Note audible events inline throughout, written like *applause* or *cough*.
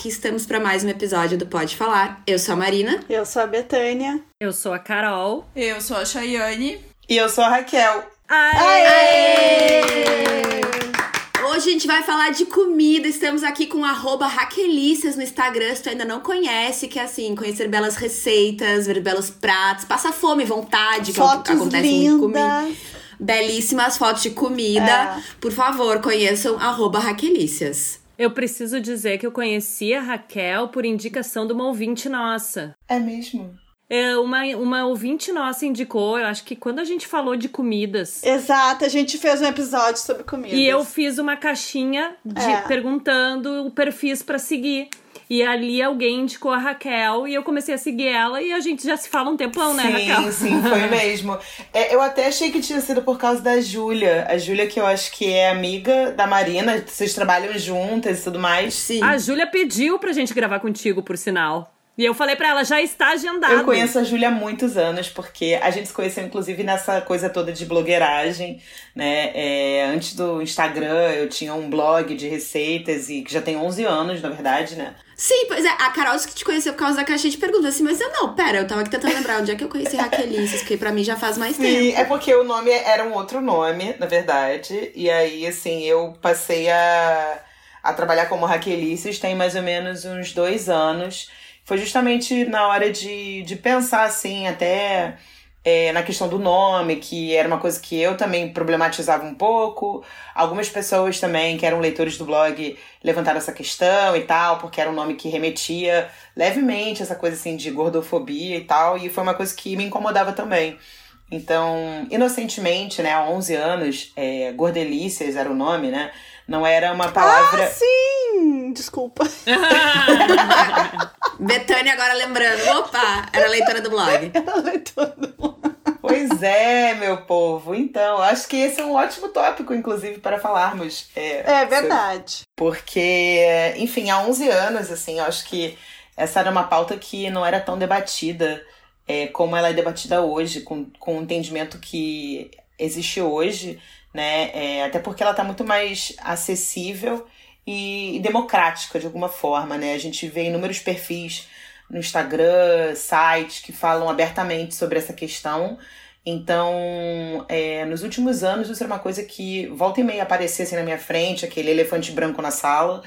aqui estamos para mais um episódio do Pode Falar. Eu sou a Marina. Eu sou a Betânia. Eu sou a Carol. Eu sou a Chayane. E eu sou a Raquel. Aê! Aê! Hoje a gente vai falar de comida. Estamos aqui com arroba Raquelícias no Instagram, se tu ainda não conhece, que é assim, conhecer belas receitas, ver belos pratos, passa fome, vontade, Fotos que acontece lindas. muito comigo. Belíssimas fotos de comida. É. Por favor, conheçam arroba Raquelícias. Eu preciso dizer que eu conheci a Raquel por indicação de uma ouvinte nossa. É mesmo? É, uma, uma ouvinte nossa indicou, eu acho que quando a gente falou de comidas. Exato, a gente fez um episódio sobre comida. E eu fiz uma caixinha de, É. perguntando o perfis pra seguir. E ali alguém indicou a Raquel e eu comecei a seguir ela e a gente já se fala um tempão, né, sim, Raquel? sim, foi mesmo. *laughs* É, eu até achei que tinha sido por causa da Júlia. A Júlia, que eu acho que é amiga da Marina, vocês trabalham juntas e tudo mais. Sim. A Júlia pediu pra gente gravar contigo, por sinal. E eu falei pra ela, já está agendado. Eu conheço a Júlia há muitos anos, porque a gente se conheceu, inclusive, nessa coisa toda de blogueiragem, né? É, antes do Instagram, eu tinha um blog de receitas, e que já tem 11 anos, na verdade, né? Sim, pois é, a Carol disse que te conheceu por causa da caixinha de perguntas, assim, mas eu não, pera, eu tava aqui tentando lembrar onde é que eu conheci Raquelices, porque pra mim já faz mais Sim, tempo. é porque o nome era um outro nome, na verdade. E aí, assim, eu passei a, a trabalhar como Raquelices tem mais ou menos uns dois anos. Foi justamente na hora de, de pensar, assim, até é, na questão do nome, que era uma coisa que eu também problematizava um pouco. Algumas pessoas também, que eram leitores do blog, levantaram essa questão e tal, porque era um nome que remetia levemente essa coisa assim de gordofobia e tal, e foi uma coisa que me incomodava também. Então, inocentemente, né, há 11 anos, é, Gordelícias era o nome, né? Não era uma palavra. Ah, sim! Desculpa. *laughs* Betânia agora lembrando, opa, era leitora do blog. *laughs* Era leitora do- Pois é, meu povo. Então, acho que esse é um ótimo tópico, inclusive, para falarmos. É, É verdade. Porque, enfim, há 11 anos, assim, eu acho que essa era uma pauta que não era tão debatida é, como ela é debatida hoje, com, com o entendimento que existe hoje, né? É, até porque ela está muito mais acessível e, democrática, de alguma forma, né? A gente vê inúmeros perfis no Instagram, sites que falam abertamente sobre essa questão. Então, é, nos últimos anos, isso era uma coisa que volta e meia aparecia assim na minha frente, aquele elefante branco na sala.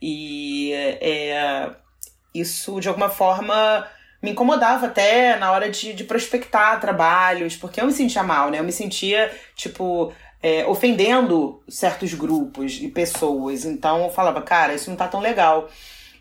E é, isso, de alguma forma, me incomodava até na hora de, de prospectar trabalhos, porque eu me sentia mal, né? Eu me sentia, tipo, é, ofendendo certos grupos e pessoas. Então eu falava, cara, isso não tá tão legal.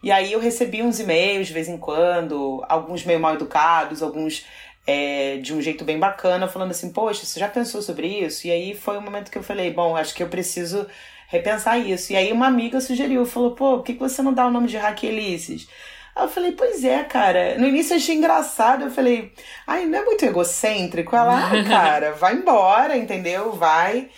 E aí eu recebi uns e-mails de vez em quando, alguns meio mal educados, alguns é, de um jeito bem bacana, falando assim, poxa, você já pensou sobre isso? E aí foi o momento que eu falei, bom, acho que eu preciso repensar isso. E aí uma amiga sugeriu, falou, pô, por que você não dá o nome de Raquelices? Aí eu falei, pois é, cara. No início eu achei engraçado, eu falei, ai, não é muito egocêntrico? Ela, ah, *laughs* cara, vai embora, entendeu? Vai.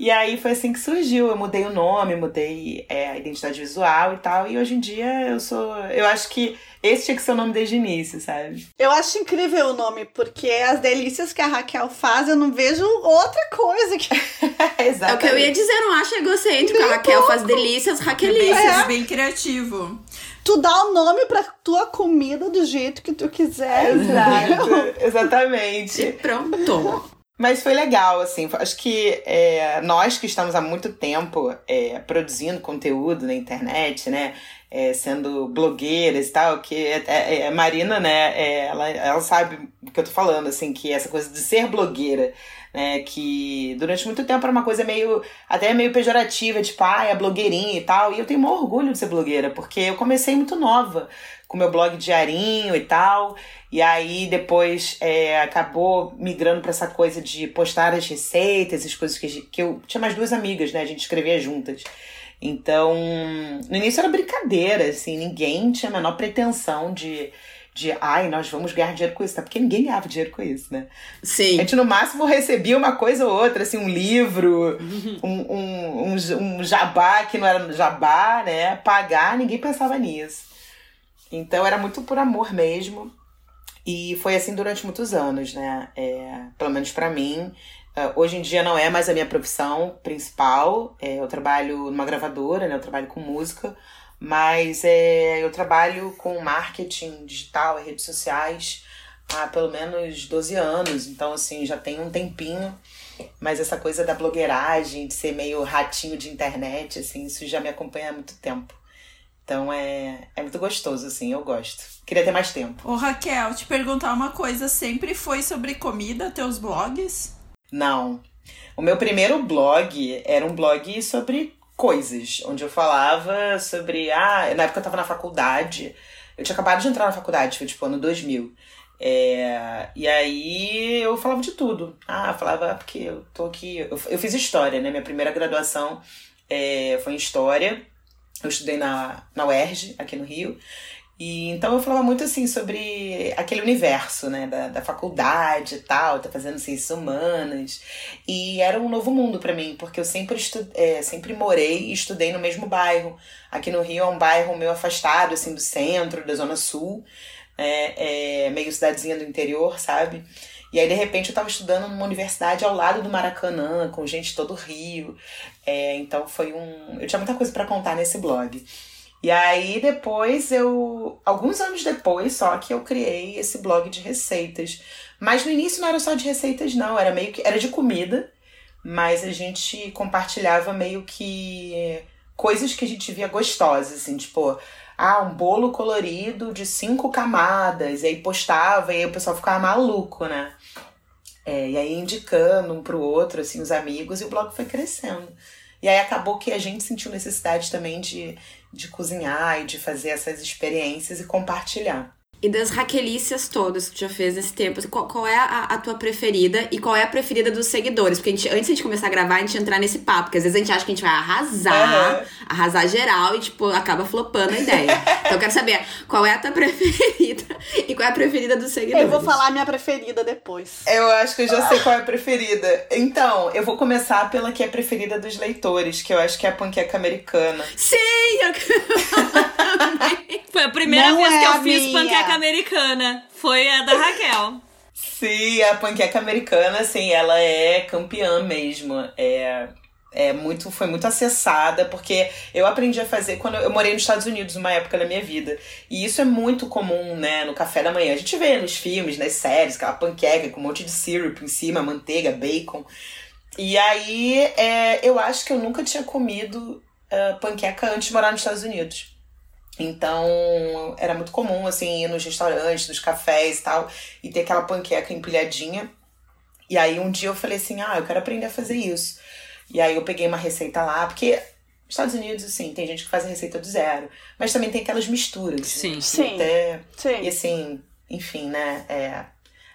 E aí foi assim que surgiu. Eu mudei o nome, mudei é, a identidade visual e tal. E hoje em dia eu sou. Eu acho que esse tinha que ser o nome desde o início, sabe? Eu acho incrível o nome, porque as delícias que a Raquel faz, eu não vejo outra coisa que. *laughs* É o que eu ia dizer, eu não acho egocêntrico. Nem a Raquel um faz delícias, Bem, Raquelices. É. bem criativo. Tu dá o nome pra tua comida do jeito que tu quiser. entendeu? Exato, *laughs* exatamente. E pronto. Mas foi legal, assim. Acho que é, nós que estamos há muito tempo é, produzindo conteúdo na internet, né? É, sendo blogueiras e tal, que é, é, é, Marina, né? é, ela, ela sabe o que eu tô falando, assim, que essa coisa de ser blogueira, né? Que durante muito tempo era uma coisa meio, até meio pejorativa, tipo, ah, é blogueirinha e tal. E eu tenho maior orgulho de ser blogueira, porque eu comecei muito nova, com meu blog diarinho e tal. E aí depois é, acabou migrando para essa coisa de postar as receitas, as coisas que, que eu tinha mais duas amigas, né? A gente escrevia juntas. Então, no início era brincadeira, assim, ninguém tinha a menor pretensão de, de ai, nós vamos ganhar dinheiro com isso, tá? Porque ninguém ganhava dinheiro com isso, né? Sim. A gente no máximo recebia uma coisa ou outra, assim, um livro, *laughs* um, um, um, um jabá que não era jabá, né? Pagar, ninguém pensava nisso. Então era muito por amor mesmo. E foi assim durante muitos anos, né? É, pelo menos para mim. Uh, hoje em dia não é mais a minha profissão principal. É, eu trabalho numa gravadora, né? Eu trabalho com música. Mas é, eu trabalho com marketing digital e redes sociais há pelo menos 12 anos, então assim, já tem um tempinho. Mas essa coisa da blogueiragem, de ser meio ratinho de internet, assim, isso já me acompanha há muito tempo. Então é, é muito gostoso, assim, eu gosto. Queria ter mais tempo. Ô Raquel, te perguntar uma coisa, sempre foi sobre comida, teus blogs? Não. O meu primeiro blog era um blog sobre coisas, onde eu falava sobre. Ah, na época eu tava na faculdade. Eu tinha acabado de entrar na faculdade, foi tipo ano 2000. É, e aí eu falava de tudo. Ah, falava porque eu tô aqui. Eu, eu fiz história, né? Minha primeira graduação é, foi em história. Eu estudei na, na UERJ, aqui no Rio. E então eu falava muito assim sobre aquele universo, né, da, da faculdade e tal, tá fazendo ciências humanas. E era um novo mundo para mim, porque eu sempre, estu é, sempre morei e estudei no mesmo bairro. Aqui no Rio é um bairro meio afastado, assim, do centro, da Zona Sul, é, é meio cidadezinha do interior, sabe? E aí, de repente, eu estava estudando numa universidade ao lado do Maracanã, com gente de todo o Rio. É, então foi um. Eu tinha muita coisa para contar nesse blog. E aí depois eu, alguns anos depois só que eu criei esse blog de receitas. Mas no início não era só de receitas não, era meio que era de comida, mas a gente compartilhava meio que coisas que a gente via gostosas, assim, tipo, ah, um bolo colorido de cinco camadas, e aí postava e aí o pessoal ficava maluco, né? É, e aí indicando um pro outro, assim, os amigos, e o blog foi crescendo. E aí acabou que a gente sentiu necessidade também de, de cozinhar e de fazer essas experiências e compartilhar. E das Raquelícias todas que tu já fez nesse tempo, qual, qual é a, a, tua preferida e qual é a preferida dos seguidores? Porque a gente, antes de a gente começar a gravar, a gente entrar nesse papo, porque às vezes a gente acha que a gente vai arrasar, uhum. arrasar geral e, tipo, acaba flopando a ideia. *laughs* então eu quero saber qual é a tua *laughs* preferida e qual é a preferida dos seguidores. Eu vou falar a minha preferida depois. Eu acho que eu já sei qual é a preferida. Então, eu vou começar pela que é preferida dos leitores, que eu acho que é a panqueca americana. Sim! Eu... *laughs* Foi a primeira Não vez é que eu fiz minha. panqueca panqueca americana. Foi a da Raquel. Sim, a panqueca americana, assim, ela é campeã mesmo. É, é muito, foi muito acessada, porque eu aprendi a fazer quando eu morei nos Estados Unidos, uma época da minha vida. E isso é muito comum, né, no café da manhã. A gente vê nos filmes, nas séries, aquela panqueca com um monte de syrup em cima, manteiga, bacon. E aí, é, eu acho que eu nunca tinha comido uh, panqueca antes de morar nos Estados Unidos. Então, era muito comum, assim, ir nos restaurantes, nos cafés e tal, e ter aquela panqueca empilhadinha. E aí, um dia eu falei assim: ah, eu quero aprender a fazer isso. E aí, eu peguei uma receita lá, porque Estados Unidos, assim, tem gente que faz a receita do zero, mas também tem aquelas misturas. Sim, né? sim. Até, sim. E assim, enfim, né? É,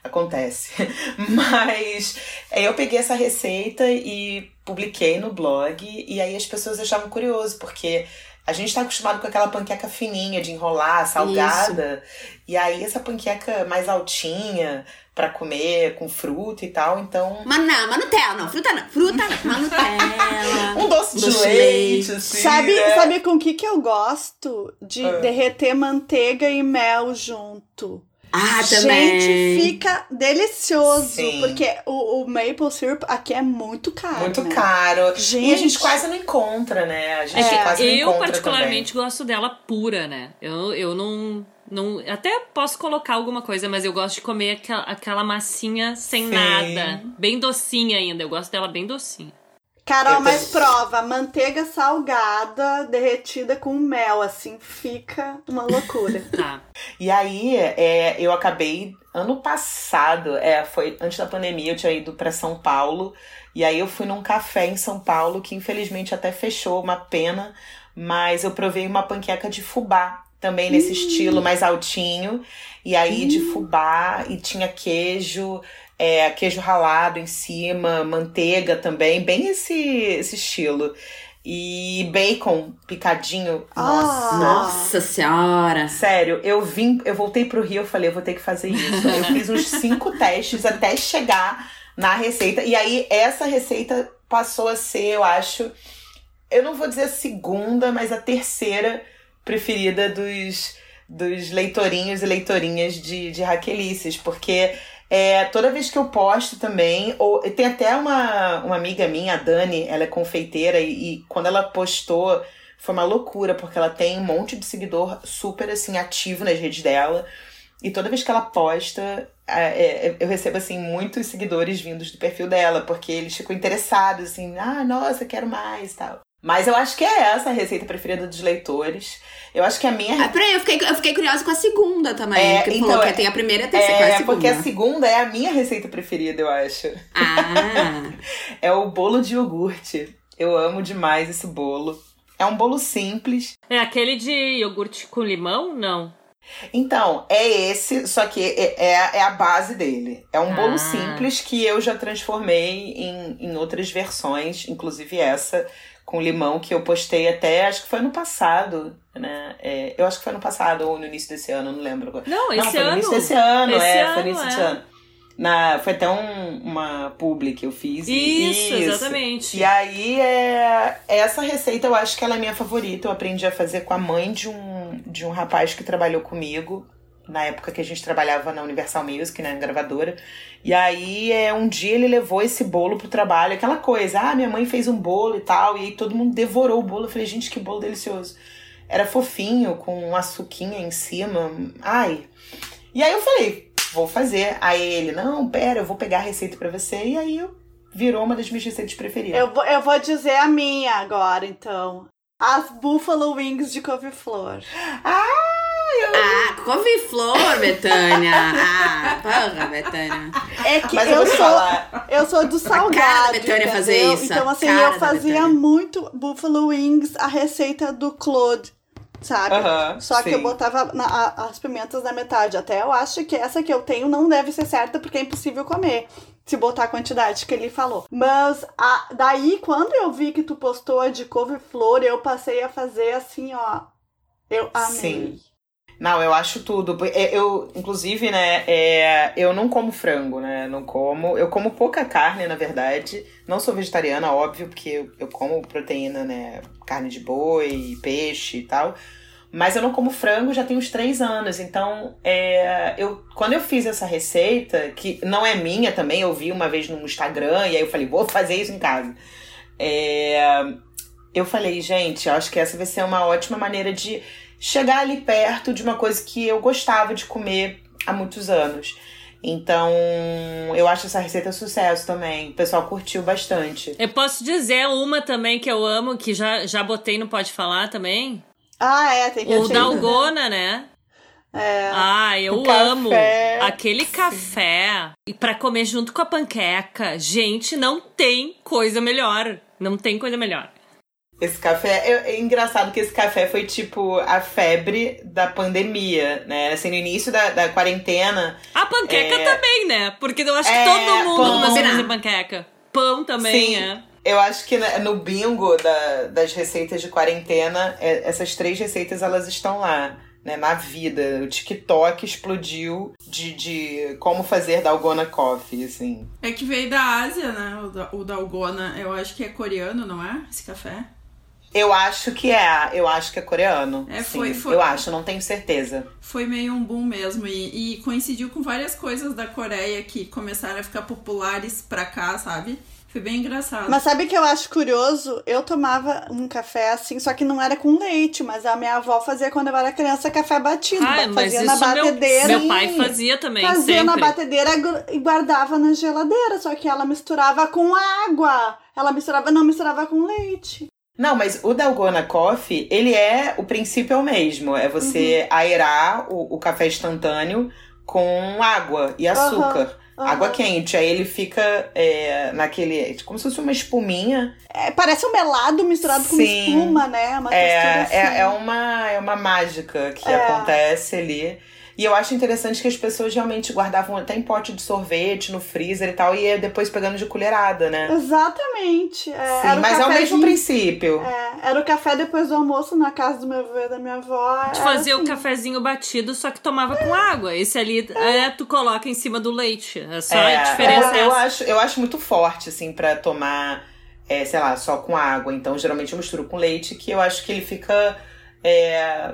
acontece. *laughs* Mas eu peguei essa receita e publiquei no blog, e aí as pessoas achavam curioso, porque a gente tá acostumado com aquela panqueca fininha de enrolar, salgada. Isso. E aí essa panqueca mais altinha para comer com fruta e tal, então. Mas não, mas Nutella, não, fruta não, fruta não, mas Nutella. *laughs* um doce, doce de leite, leite, assim. Sabe, né? sabe com que que eu gosto? De ah. derreter manteiga e mel junto. Ah, também. Gente, fica delicioso. Sim. Porque o, o, maple syrup aqui é muito caro. Muito né? caro. Gente. E a gente quase não encontra, né? A gente é, quase não eu, encontra. Eu, particularmente, também. gosto dela pura, né? Eu, eu não. Não, até posso colocar alguma coisa, mas eu gosto de comer aquela, aquela massinha sem Sim. nada. Bem docinha ainda. Eu gosto dela bem docinha. Carol, mas prova, manteiga salgada derretida com mel, assim, fica uma loucura. tá. *laughs* E aí, é, eu acabei ano passado, é, foi antes da pandemia, eu tinha ido para São Paulo. E aí eu fui num café em São Paulo que infelizmente até fechou, uma pena, mas eu provei uma panqueca de fubá, também nesse estilo mais altinho. E aí de fubá e tinha queijo, é, queijo ralado em cima, manteiga também, bem esse, esse estilo. E bacon picadinho. Nossa. Nossa senhora. Sério, eu vim, eu voltei pro Rio, eu falei, eu vou ter que fazer isso. eu fiz uns cinco *laughs* testes até chegar na receita. E aí, essa receita passou a ser, eu acho, eu não vou dizer a segunda, mas a terceira preferida dos, dos leitorinhos e leitorinhas de, de Raquelices, porque é, toda vez que eu posto também, ou tem até uma, uma amiga minha, a Dani, ela é confeiteira, e, e quando ela postou foi uma loucura, porque ela tem um monte de seguidor super, assim, ativo nas redes dela. E toda vez que ela posta, é, é, eu recebo, assim, muitos seguidores vindos do perfil dela, porque eles ficam interessados, assim, ah, nossa, quero mais e tal. Mas eu acho que é essa a receita preferida dos leitores. Eu acho que a minha. Ah, peraí, eu fiquei, eu fiquei curiosa com a segunda também. É, que então, falou é- que tem a primeira e a terceira. qual é É, a segunda? porque a segunda é a minha receita preferida, eu acho. Ah, É o bolo de iogurte. Eu amo demais esse bolo. É um bolo simples. É aquele de iogurte com limão? Não. Então, é esse, só que é, é, a- é a base dele. É um bolo Ah. simples que eu já transformei em, em outras versões, inclusive essa com limão que eu postei até, acho que foi no passado, né? É, eu acho que foi no passado ou no início desse ano, não lembro agora. Não, esse não, foi ano. no início desse ano, Esse é, ano, foi no início é. desse ano. Na, foi até um, uma publi que eu fiz. e- Isso, exatamente. E aí, é, essa receita eu acho que ela é minha favorita. Eu aprendi a fazer com a mãe de um, de um rapaz que trabalhou comigo. Na época que a gente trabalhava na Universal Music, na gravadora. E aí, é, um dia ele levou esse bolo pro trabalho. Aquela coisa, ah, minha mãe fez um bolo e tal. E aí todo mundo devorou o bolo. Eu falei, gente, que bolo delicioso. Era fofinho, com um açuquinha em cima. Ai. E aí eu falei, vou fazer. Aí ele, não, pera, eu vou pegar a receita pra você. E aí virou uma das minhas receitas preferidas. Eu, vou- eu vou dizer a minha agora, então. As Buffalo Wings de couve-flor. ah couve-flor, Betânia. Ah, porra, Betânia. É que Mas eu, eu, sou, falar. eu sou do cara da salgado, Betânia fazer isso, Então, assim, cara eu fazia muito Buffalo Wings, a receita do Claude, sabe? Aham, Só que sim. eu botava na- a- as pimentas na metade. Até eu acho que essa que eu tenho não deve ser certa, porque é impossível comer. Se botar a quantidade que ele falou. Mas a- daí, quando eu vi que tu postou a de couve-flor, eu passei a fazer assim, ó. Eu amei. Sim. Não, eu acho tudo. É, Eu, inclusive, né, é, eu não como frango, né? Não como. Eu como pouca carne, na verdade. Não sou vegetariana, óbvio, porque eu, eu como proteína, né? Carne de boi, peixe e tal. Mas eu não como frango já tem uns três anos. Então, é, eu, quando eu fiz essa receita, que não é minha também, eu vi uma vez no Instagram, e aí eu falei, vou fazer isso em casa. É, eu falei, gente, eu acho que essa vai ser uma ótima maneira de chegar ali perto de uma coisa que eu gostava de comer há muitos anos. Então, eu acho essa receita sucesso também. O pessoal curtiu bastante. Eu posso dizer uma também que eu amo, que já, já botei no Pode Falar também. Ah, é, tem que O Dalgona, né? É. Ah, eu café. amo aquele café e para comer junto com a panqueca. Gente, não tem coisa melhor. Não tem coisa melhor. Esse café, é, é engraçado que esse café foi tipo a febre da pandemia, né? Assim, no início da, da quarentena. A panqueca É. também, né? Porque eu acho que É, todo mundo pão. Combinar. fazer panqueca. Pão também, Sim. é. Eu acho que na- no bingo da- das receitas de quarentena, é, essas três receitas elas estão lá, né? Na vida. O TikTok explodiu de, de como fazer dalgona coffee, assim. É que veio da Ásia, né? O, da- o Dalgona, eu acho que é coreano, não é? Esse café? Eu acho que é, eu acho que é coreano. É, Sim, foi- foi- Eu acho, não tenho certeza. Foi meio um boom mesmo. E, e coincidiu com várias coisas da Coreia que começaram a ficar populares pra cá, sabe? Foi bem engraçado. Mas sabe o que eu acho curioso? Eu tomava um café assim, só que não era com leite, mas a minha avó fazia quando eu era criança café batido. Ah, mas fazia na isso meu, batedeira. meu pai fazia também, Fazia na sempre. batedeira gu- e guardava na geladeira, só que ela misturava com água. Ela misturava, não misturava com leite. Não, mas o Dalgona Coffee, ele é. O princípio é o mesmo. É você Uhum. aerar o, o café instantâneo com água e açúcar. aham. Água quente. Aí ele fica é, naquele. Como se fosse uma espuminha. É, parece um melado misturado com Sim. espuma, né? Uma É, textura assim. é, é, uma, é uma mágica que É. acontece ali. E eu acho interessante que as pessoas realmente guardavam até em pote de sorvete, no freezer e tal, e ia depois pegando de colherada, né? Exatamente. É, Sim, era o mas é o mesmo princípio. É, era o café depois do almoço na casa do meu avô e da minha avó. Tu fazia o assim. cafezinho batido, só que tomava com água. Esse ali, é, tu coloca em cima do leite. É só É, a diferença. eu, eu essa. acho, eu acho muito forte, assim, pra tomar, é, sei lá, só com água. Então, geralmente eu misturo com leite, que eu acho que ele fica, é,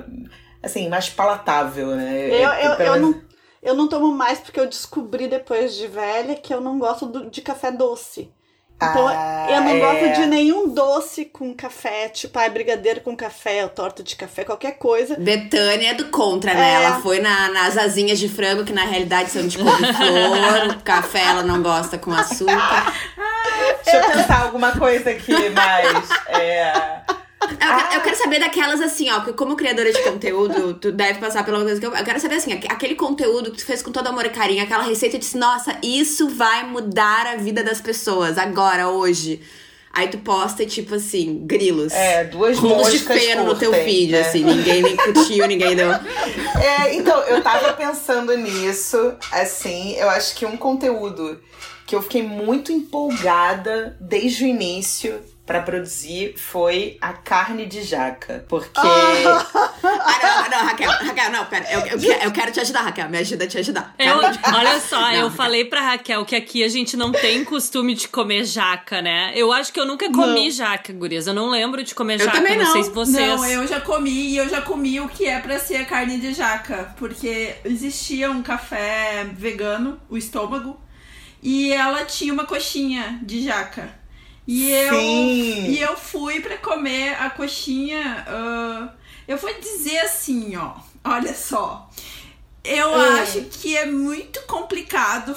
assim, mais palatável, né? Eu, É, eu, eu, não, eu não tomo mais porque eu descobri depois de velha que eu não gosto do- de café doce. Então Ah, eu não é. gosto de nenhum doce com café, tipo, ai, brigadeiro com café, ou torta de café, qualquer coisa. Betânia é do contra, né? É. Ela foi na- nas asinhas de frango, que na realidade são de couve-flor. café ela não gosta com açúcar. *laughs* Deixa eu pensar alguma coisa aqui mais. É... Eu, quero- eu quero saber daquelas assim, ó, porque como criadora de conteúdo, tu deve passar pela coisa que eu. Eu quero saber assim, aque- aquele conteúdo que tu fez com todo amor e carinho, aquela receita e disse, nossa, isso vai mudar a vida das pessoas agora, hoje. Aí tu posta e tipo assim, grilos. É, duas Rolos de feno no teu feed, né? assim, ninguém nem curtiu, ninguém deu. *laughs* É, então, eu tava pensando nisso, assim, eu acho que um conteúdo que eu fiquei muito empolgada desde o início pra produzir foi a carne de jaca. Porque. *laughs* Ah, não, não, Raquel, Raquel, não, pera. Eu, eu, quero- eu quero te ajudar, Raquel. Me ajuda a te ajudar. Eu, olha só, Não, eu Raquel. falei pra Raquel que aqui a gente não tem costume de comer jaca, né? Eu acho que eu nunca comi jaca, gurias. Eu não lembro de comer Eu jaca, também não. não. sei se vocês. Não, eu já comi e eu já comi o que é pra ser a carne de jaca. Porque existia um café vegano, o estômago, e ela tinha uma coxinha de jaca. E eu, Sim. e eu fui pra comer a coxinha. ah, eu vou dizer assim, ó. Olha só. Eu acho que é muito complicado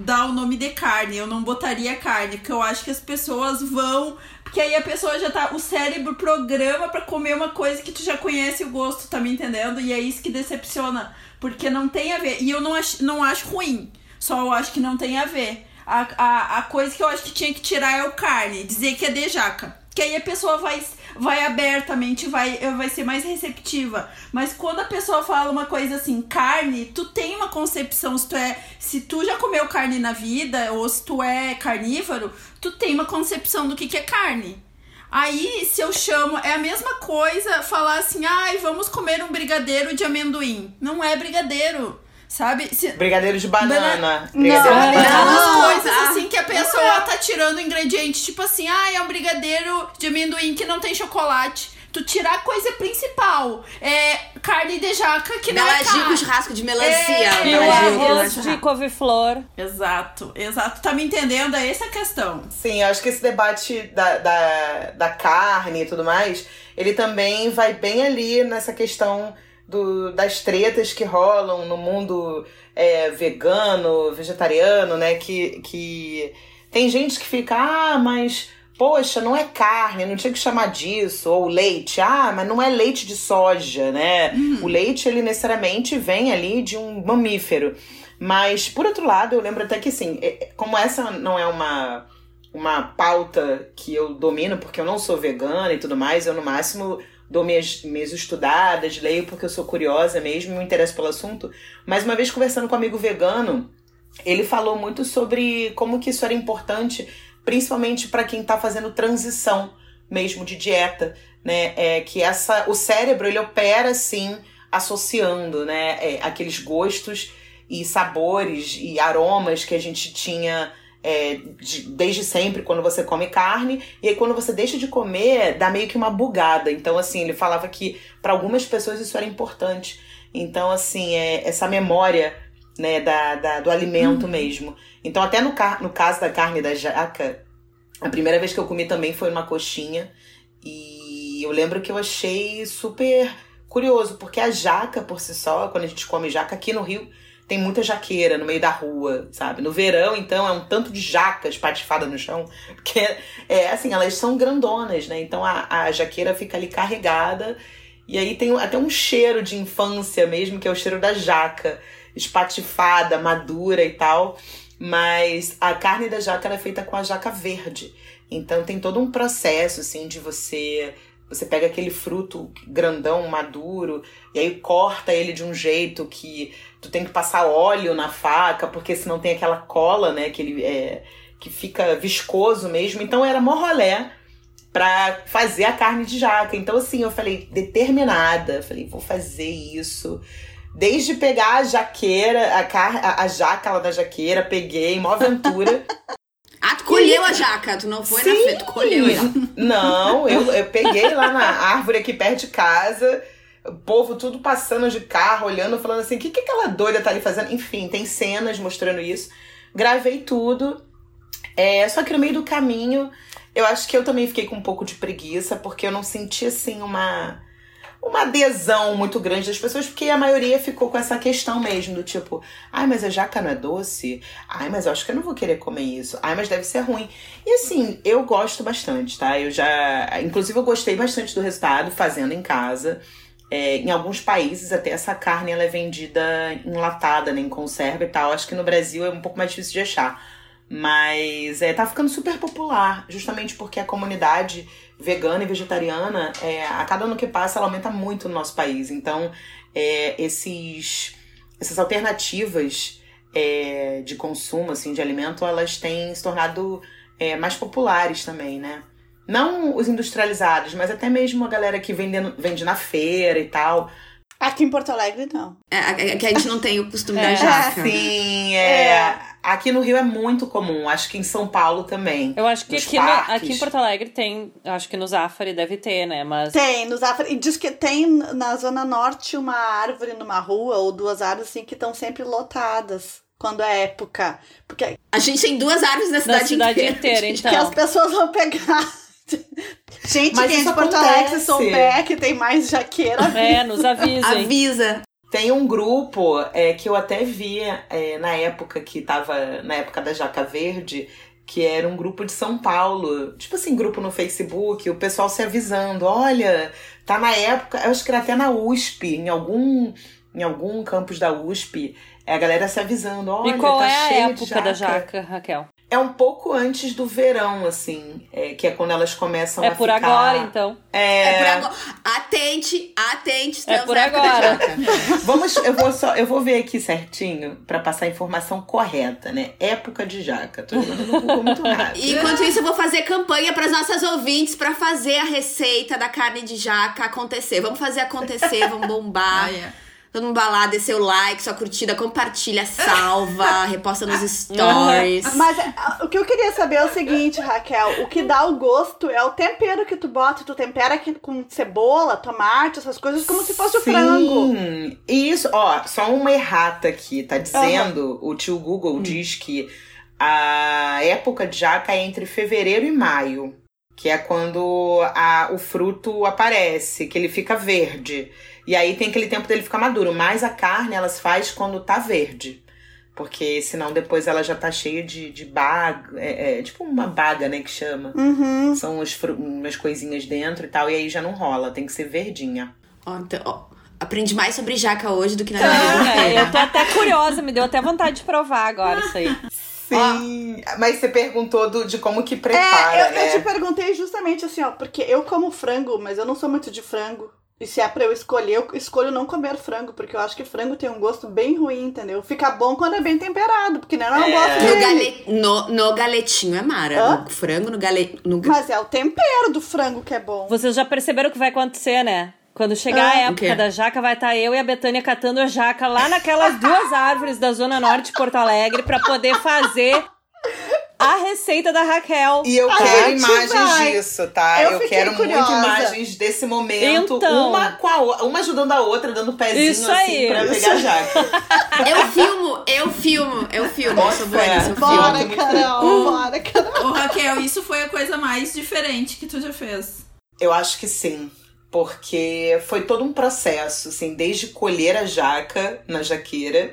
dar o nome de carne. Eu não botaria carne, porque eu acho que as pessoas vão. Porque aí a pessoa já tá. O cérebro programa pra comer uma coisa que tu já conhece o gosto, tá me entendendo? E é isso que decepciona. Porque não tem a ver. E eu não acho, não acho ruim. Só eu acho que não tem a ver. A, a, a coisa que eu acho que tinha que tirar é o carne. Dizer que é de jaca. Que aí a pessoa vai, vai abertamente, vai, vai ser mais receptiva. Mas quando a pessoa fala uma coisa assim, carne, tu tem uma concepção, se tu é. Se tu já comeu carne na vida, ou se tu é carnívoro, tu tem uma concepção do que, que é carne. Aí, se eu chamo, é a mesma coisa falar assim, ai, vamos comer um brigadeiro de amendoim. Não é brigadeiro, sabe? Se, Brigadeiro de banana. Não. Brigadeiro de Sabe, banana. Não, coisas tá. assim que a pessoa tá tirando ingrediente, tipo assim, ah, é um brigadeiro de amendoim que não tem chocolate. Tu tirar a coisa principal. É carne de jaca que não é carne. churrasco de melancia. É, E o arroz de couve-flor. Exato, exato. Tá me entendendo? É essa a questão. Sim, eu acho que esse debate da, da, da carne e tudo mais, ele também vai bem ali nessa questão do, das tretas que rolam no mundo é, vegano, vegetariano, né? Que, que tem gente que fica, ah, mas poxa, não é carne, não tinha que chamar disso, ou leite, ah, mas não é leite de soja, né? O leite, ele necessariamente vem ali de um mamífero. Mas, por outro lado, eu lembro até que, assim, é- é- como essa não é uma, uma pauta que eu domino, porque eu não sou vegana e tudo mais, eu no máximo dou minhas, minhas estudadas, leio porque eu sou curiosa mesmo, me interesso pelo assunto. Mas uma vez conversando com um amigo vegano, ele falou muito sobre como que isso era importante, principalmente para quem tá fazendo transição mesmo de dieta, né? É que essa, o cérebro ele opera assim, associando, né? é, aqueles gostos e sabores e aromas que a gente tinha é, de- desde sempre quando você come carne e aí quando você deixa de comer dá meio que uma bugada. Então assim ele falava que para algumas pessoas isso era importante. Então assim é, essa memória né, da, da- do alimento mesmo. Então, até no, no caso da carne da jaca, a primeira vez que eu comi também foi uma coxinha. E eu lembro que eu achei super curioso, porque a jaca por si só, quando a gente come jaca aqui no Rio, tem muita jaqueira no meio da rua, sabe? No verão, então, é um tanto de jaca espatifada no chão, *laughs* porque é assim, elas são grandonas, né? Então a, a jaqueira fica ali carregada. E aí tem até um cheiro de infância mesmo, que é o cheiro da jaca, espatifada, madura e tal. Mas a carne da jaca é feita com a jaca verde. Então tem todo um processo assim de você você pega aquele fruto grandão, maduro, e aí corta ele de um jeito que tu tem que passar óleo na faca, porque senão tem aquela cola, né, que ele é que fica viscoso mesmo. Então era mó rolé pra fazer a carne de jaca. Então assim, eu falei determinada, falei, vou fazer isso. Desde pegar a jaqueira, a, car a, a jaca lá da jaqueira, peguei, mó aventura. *laughs* Ah, tu colheu a jaca, tu não foi na Sim. frente, tu colheu ela. Não, eu, eu peguei lá na árvore aqui perto de casa, o povo tudo passando de carro, olhando, falando assim, o que, que aquela doida tá ali fazendo? Enfim, tem cenas mostrando isso. Gravei tudo É, só que no meio do caminho, eu acho que eu também fiquei com um pouco de preguiça, porque eu não senti, assim, uma uma adesão muito grande das pessoas, porque a maioria ficou com essa questão mesmo, do tipo, ai, mas a jaca não é doce? Ai, mas eu acho que eu não vou querer comer isso. Ai, mas deve ser ruim. E assim, eu gosto bastante, tá? Eu já. Inclusive, eu gostei bastante do resultado fazendo em casa. É, em alguns países, até essa carne ela é vendida enlatada, né, em conserva e tal. Acho que no Brasil é um pouco mais difícil de achar. Mas é, tá ficando super popular, justamente porque a comunidade vegana e vegetariana, é, a cada ano que passa, ela aumenta muito no nosso país. Então, é, esses, essas alternativas é, de consumo, assim, de alimento, elas têm se tornado é, mais populares também, né? Não os industrializados, mas até mesmo a galera que vende, vende na feira e tal. Aqui em Porto Alegre, não. É, é que a gente não tem o costume da jaca. Sim, é. Aqui no Rio é muito comum, acho que em São Paulo também. Eu acho que aqui, no, aqui, em Porto Alegre tem, acho que no Zafari deve ter, né? Mas... Tem, no Zafari. E diz que tem na Zona Norte uma árvore numa rua, ou duas árvores assim, que estão sempre lotadas quando é época. Porque a gente tem duas árvores na cidade, na cidade inteira, inteira *laughs* então. Que as pessoas vão pegar. Gente, Mas quem é de Porto Alegre, se souber que tem mais jaqueira. É, nos avisa. Avisa. Tem um grupo é, que eu até vi é, na época que tava na época da Jaca Verde, que era um grupo de São Paulo. Tipo assim, grupo no Facebook, o pessoal se avisando: olha, tá na época, eu acho que era até na USP, em algum, em algum campus da USP, é a galera se avisando: olha, E qual tá é a época jaca. da jaca, Raquel? É um pouco antes do verão, assim, é, que é quando elas começam é a por ficar... agora, então. É... é por agora. Atente, atente, é por agora. *laughs* Vamos, eu vou só, eu vou ver aqui certinho para passar a informação correta, né? Época de jaca. Tô jogando no Google muito *laughs* rápido. Enquanto isso, eu vou fazer campanha para as nossas ouvintes para fazer a receita da carne de jaca acontecer. Vamos fazer acontecer, vamos bombar. Ah, yeah. Todo mundo vai lá, dê seu like, sua curtida, compartilha, salva, *laughs* reposta nos stories. Mas é, o que eu queria saber é o seguinte, Raquel: o que dá o gosto é o tempero que tu bota. Tu tempera com cebola, tomate, essas coisas, como se fosse Sim. o frango. Isso, ó, só uma errata aqui. Tá dizendo, uhum. o tio Google hum. diz que a época de jaca é entre fevereiro e maio. Que é quando a, o fruto aparece, que ele fica verde. E aí tem aquele tempo dele ficar maduro. Mas a carne elas faz quando tá verde. Porque senão depois ela já tá cheia de, de baga. É, é tipo uma baga, né? Que chama. Uhum. São umas coisinhas dentro e tal. E aí já não rola. Tem que ser verdinha. Ó, então, ó, aprendi mais sobre jaca hoje do que na é, Eu tô até curiosa. Me deu até vontade de provar agora isso aí. Sim, ó, mas você perguntou do, de como que prepara, é, eu, né? eu te perguntei justamente assim, ó, porque eu como frango, mas eu não sou muito de frango. E se é pra eu escolher, eu escolho não comer frango, porque eu acho que frango tem um gosto bem ruim, entendeu? Fica bom quando é bem temperado, porque não, eu não é. gosto no, gale... no, no galetinho é mara. Hã? No frango, no gale... No... Mas é o tempero do frango que é bom. Vocês já perceberam o que vai acontecer, né? Quando chegar ah, a época da jaca, vai estar tá eu e a Betânia catando a jaca lá naquelas duas árvores da Zona Norte de Porto Alegre para poder fazer a receita da Raquel. E eu a quero imagens vai. disso, tá? Eu, eu quero curiosa. muito imagens desse momento. Então, uma, com a, uma ajudando a outra, dando pezinho isso assim aí. pra pegar a jaca. *laughs* eu filmo, eu filmo, eu filmo. Eu sou boa nisso, eu bora, filmo. Carol, bora, Carol. Ô, Raquel, isso foi a coisa mais diferente que tu já fez. Eu acho que sim porque foi todo um processo, assim, desde colher a jaca na jaqueira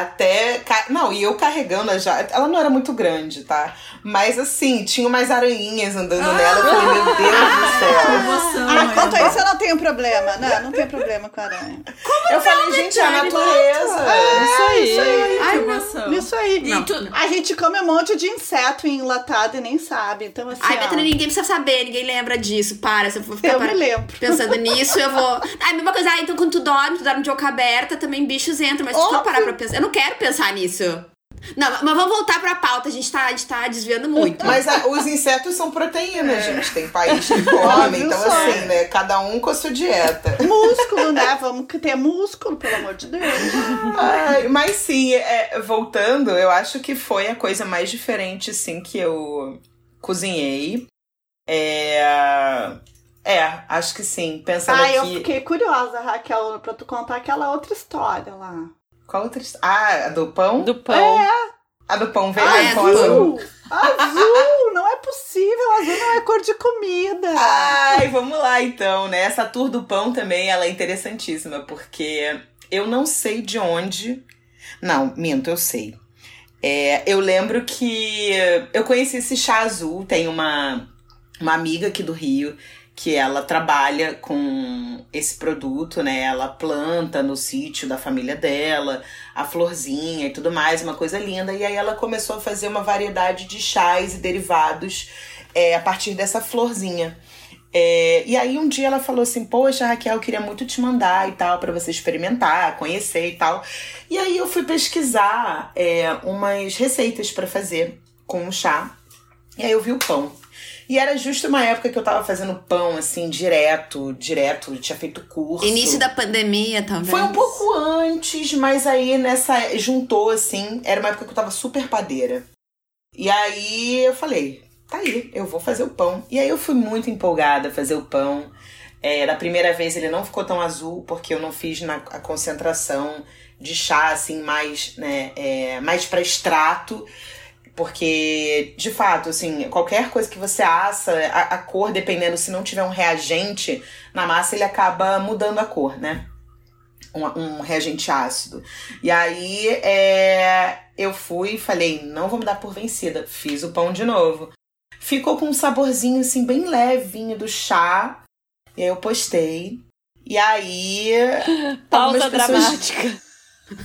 até. Não, e eu carregando a jaca. Ela não era muito grande, tá? Mas assim, tinha umas aranhinhas andando ah, nela. Eu falei, meu Deus do *laughs* céu. Emoção, ah, quanto a isso, eu não tenho problema. Não, não tenho problema com aranha. Como eu falei, gente, é a natureza. É, isso aí. Isso aí. Ai, emoção. Isso aí. Não, tu... A gente come um monte de inseto enlatado e nem sabe. Então, assim. Ai, Betânia, ninguém precisa saber, ninguém lembra disso. Para, se eu for ficar eu para... me lembro. pensando nisso, eu vou. *laughs* Ai, mesma coisa, ah, então quando tu dorme, tu dorme de boca aberta, também bichos entram. Mas se tu parar pra pensar. Eu não quero pensar nisso. Não, mas vamos voltar pra pauta, a gente tá, a gente tá desviando muito. *laughs* Mas a, os insetos são proteínas, é. gente. Tem país que come, então assim, né? Cada um com a sua dieta. Músculo, né? Vamos ter músculo, pelo amor de Deus. Ai, mas sim, é, voltando, eu acho que foi a coisa mais diferente, sim, que eu cozinhei. É. É, acho que sim. Pensando ah, aqui... eu fiquei curiosa, Raquel, pra tu contar aquela outra história lá. Qual outra? Ah, do pão? Do pão. É. A do pão verde, Ah, é pão azul. azul. Azul! Não é possível, azul não é cor de comida. Ai, vamos lá então, né? Essa tour do pão também, ela é interessantíssima, porque eu não sei de onde... Não, minto, eu sei. É, eu lembro que eu conheci esse chá azul, tem uma, uma amiga aqui do Rio que ela trabalha com esse produto, né? Ela planta no sítio da família dela, a florzinha e tudo mais, uma coisa linda. E aí ela começou a fazer uma variedade de chás e derivados é, a partir dessa florzinha. É, e aí um dia ela falou assim, poxa, Raquel, eu queria muito te mandar e tal, para você experimentar, conhecer e tal. E aí eu fui pesquisar é, umas receitas para fazer com o chá. E aí eu vi o pão. E era justo uma época que eu tava fazendo pão, assim, direto, direto, tinha feito curso. Início da pandemia, talvez. Foi um pouco antes, mas aí nessa. juntou, assim, era uma época que eu tava super padeira. E aí eu falei, tá aí, eu vou fazer o pão. E aí eu fui muito empolgada a fazer o pão. É, da primeira vez ele não ficou tão azul, porque eu não fiz na, a concentração de chá, assim, mais, né, é, mais pra extrato. Porque, de fato, assim, qualquer coisa que você assa, a, a, cor, dependendo, se não tiver um reagente na massa, ele acaba mudando a cor, né? Um, um reagente ácido. E aí é, eu fui e falei, não vou me dar por vencida. Fiz o pão de novo. Ficou com um saborzinho, assim, bem levinho do chá. E aí eu postei. E aí. *laughs* Pausa dramática.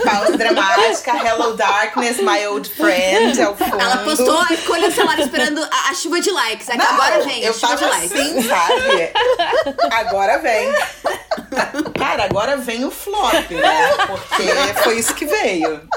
Pausa dramática, Hello Darkness, my old friend, ao fundo. Ela postou a escolha do celular esperando a, a, chuva de likes. Não, agora vem, eu chuva tava de likes. assim, sabe? Agora vem. Cara, agora vem o flop, né? Porque foi isso que veio.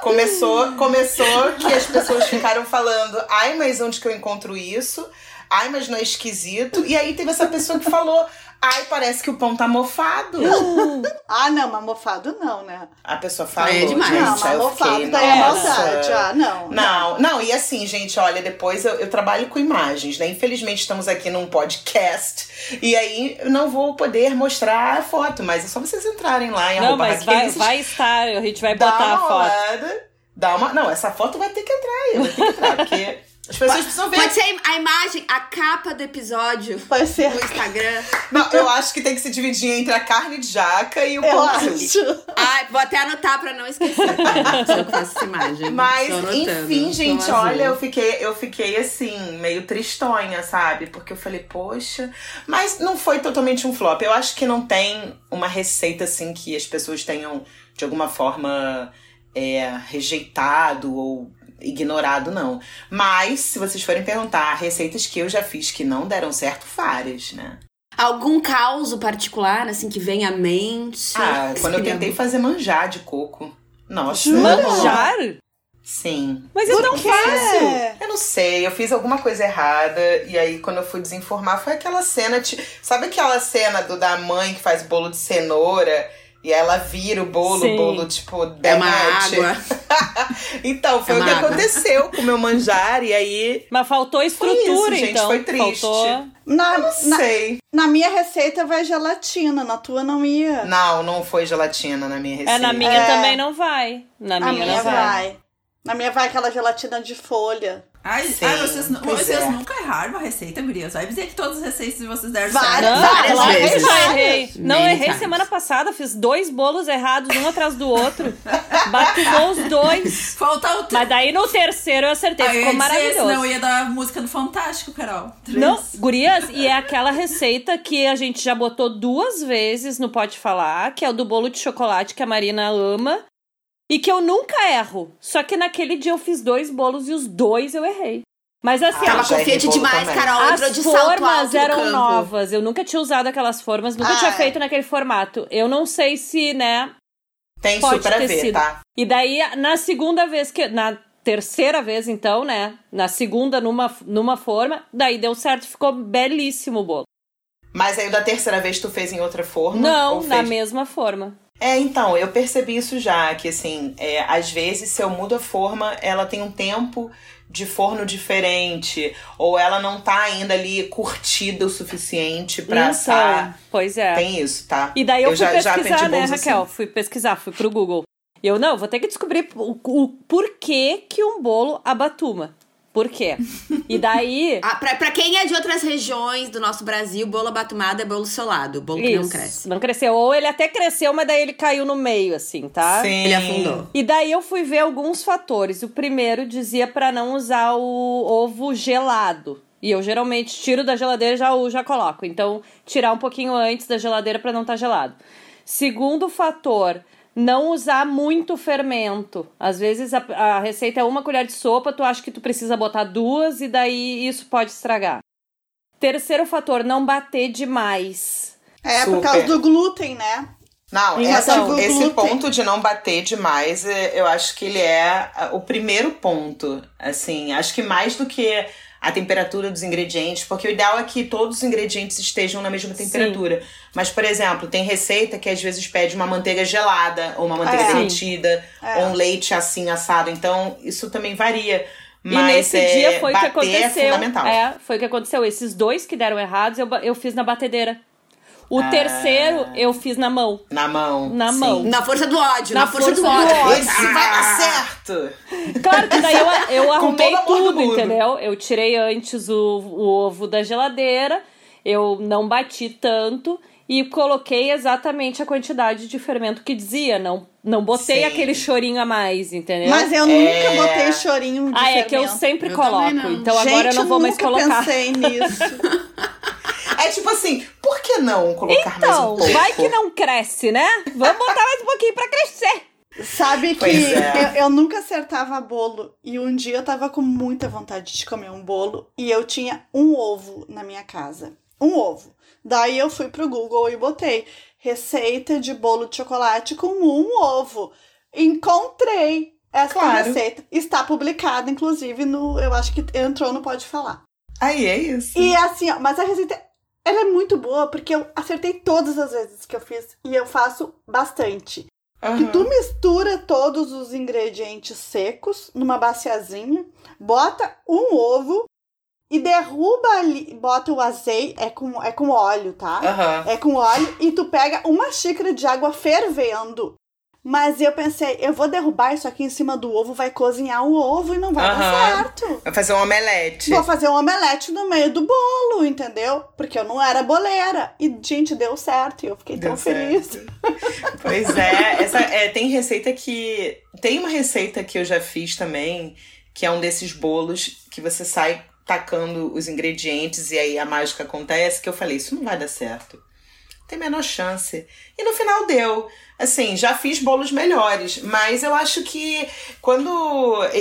Começou, começou que as pessoas ficaram falando, ai, mas onde que eu encontro isso? Ai, mas não é esquisito. E aí teve essa pessoa que falou, ai, parece que o pão tá mofado. *laughs* ah, não, mas mofado não, né? A pessoa falou, é demais. gente, não, mas mofado fiquei, daí é maldade. Ah, não. Não, não, e assim, gente, olha, depois eu, eu, trabalho com imagens, né? Infelizmente estamos aqui num podcast e aí eu não vou poder mostrar a foto, mas é só vocês entrarem lá em Não, arroba mas vai, vai estar, a gente vai dá botar uma a foto. olhada, dá uma. Não, essa foto vai ter que entrar aí, vai ter que entrar, porque as pessoas precisam ver. Pode ser a imagem, a capa do episódio Vai ser. no Instagram. Não, eu acho que tem que se dividir entre a carne de jaca e o Eu acho. Ai, vou até anotar pra não esquecer. Tá? Se eu faço essa imagem. Mas, enfim, gente, olha, eu fiquei, eu fiquei assim, meio tristonha, sabe? Porque eu falei, poxa. Mas não foi totalmente um flop. Eu acho que não tem uma receita assim que as pessoas tenham, de alguma forma, é, rejeitado ou ignorado, não. Mas, se vocês forem perguntar, receitas que eu já fiz que não deram certo, várias, né? Algum caos particular, assim, que vem à mente? Ah, Que quando eu tentei fazer manjar de coco. Nossa. Manjar? Sim. Mas é tão quê? fácil. Eu não sei, eu fiz alguma coisa errada e aí quando eu fui desinformar foi aquela cena, sabe aquela cena do da mãe que faz bolo de cenoura e ela vira o bolo, Sim. o bolo tipo É uma derrete? água. *laughs* então, foi É o que água. aconteceu com o meu manjar e aí Mas faltou estrutura, gente, então. foi triste. Faltou. Na, não na, sei. na minha receita vai gelatina, na tua não ia. Não, não foi gelatina na minha receita. É, na minha É. também não vai. Na minha, minha não vai. vai. Na minha vai aquela gelatina de folha. Ai, Sim, ai, vocês, vocês é. nunca erraram uma receita, gurias. Vai dizer que todas as receitas de vocês deram Várias. certo. Não, Várias claro que vezes. já errei. Não, Many errei times. semana passada. Fiz dois bolos errados, um atrás do outro. Batizou os dois. Falta o Mas daí no terceiro eu acertei. Aí eu Ficou dizer, maravilhoso. Senão eu ia dar a música do Fantástico, Carol. Três. Não, gurias, e é aquela receita que a gente já botou duas vezes no Pode Falar, que é o do bolo de chocolate que a Marina ama. E que eu nunca erro. Só que naquele dia eu fiz dois bolos e os dois eu errei. Mas assim, Ah, confiante demais, também. Carol. As de salto alto formas eram campo. novas. Eu nunca tinha usado aquelas formas, nunca Ah, tinha é. feito naquele formato. Eu não sei se, né, Tem Pode super a ter ver, sido. tá? E daí, na segunda vez que. Na terceira vez, então, né? Na segunda, numa, numa forma, daí deu certo, ficou belíssimo o bolo. Mas aí da terceira vez tu fez em outra forma? Não, ou na fez... mesma forma. É, então, eu percebi isso já, que assim, é, às vezes se eu mudo a forma, ela tem um tempo de forno diferente, ou ela não tá ainda ali curtida o suficiente pra então, assar. pois é. Tem isso, tá? E daí eu, fui já, já pesquisar, aprendi né, Raquel? assim. Fui pesquisar, fui pro Google. Eu não, vou ter que descobrir o, o porquê que um bolo abatuma. Por quê? E daí. *laughs* ah, pra, pra quem é de outras regiões do nosso Brasil, bolo abatumado é bolo solado. Bolo que não cresce. Não cresceu. Ou ele até cresceu, mas daí ele caiu no meio, assim, tá? Sim. Ele afundou. E daí eu fui ver alguns fatores. O primeiro dizia para não usar o ovo gelado. E eu geralmente tiro da geladeira e já, já coloco. Então, tirar um pouquinho antes da geladeira para não estar tá gelado. Segundo fator, não usar muito fermento. Às vezes a, a, receita é uma colher de sopa, tu acha que tu precisa botar duas e daí isso pode estragar. Terceiro fator, não bater demais. É, Super. por causa do glúten, né? Não, essa, esse ponto de não bater demais, é, eu acho que ele é o primeiro ponto. Assim, acho que mais do que a temperatura dos ingredientes, porque o ideal é que todos os ingredientes estejam na mesma temperatura. Sim. Mas, por exemplo, tem receita que às vezes pede uma manteiga gelada, ou uma manteiga é. derretida, é. ou um leite assim assado. Então, isso também varia. Mas e nesse é, dia foi o que é aconteceu. É, é, foi o que aconteceu. Esses dois que deram errados, eu, eu fiz na batedeira. O ah. terceiro eu fiz na mão. Na mão. Na sim. mão. Na força do ódio. Na, na força, força, do ódio. ódio. Esse ah. vai dar certo. Claro que daí eu, eu arrumei tudo, entendeu? Eu tirei antes o, o ovo da geladeira. Eu não bati tanto e coloquei exatamente a quantidade de fermento que dizia. Não, não botei Sim. aquele chorinho a mais, entendeu? Mas eu nunca é... botei chorinho de Ah, fermento. é que eu sempre eu coloco. Então Gente, agora eu não vou mais colocar. Eu pensei nisso. *laughs* É tipo assim, por que não colocar então, mais um pouco? vai que não cresce, né? Vamos botar mais um pouquinho pra crescer. Sabe que é. eu, eu, nunca acertava bolo. E um dia eu tava com muita vontade de comer um bolo. E eu tinha um ovo na minha casa. Um ovo. Daí eu fui pro Google e botei receita de bolo de chocolate com um ovo. Encontrei essa claro. receita. Está publicada, inclusive, no. Eu acho que entrou no Pode Falar. Aí é isso. E assim, ó, mas a receita ela é muito boa porque eu acertei todas as vezes que eu fiz e eu faço bastante. Uhum. Que tu mistura todos os ingredientes secos numa baciazinha, bota um ovo e derruba ali, bota o azeite, é com, é com óleo, tá? Uhum. É com óleo e tu pega uma xícara de água fervendo mas eu pensei, eu vou derrubar isso aqui em cima do ovo, vai cozinhar o ovo e não vai uhum. dar certo. Vai fazer um omelete. Vou fazer um omelete no meio do bolo, entendeu? Porque eu não era boleira. E, gente, deu certo. E eu fiquei deu tão certo. feliz. *laughs* Pois é, essa, é, tem receita que. Tem uma receita que eu já fiz também, que é um desses bolos que você sai tacando os ingredientes e aí a mágica acontece, que eu falei, isso não vai dar certo. Tem menor chance. E no final deu. Assim, já fiz bolos melhores, mas eu acho que quando.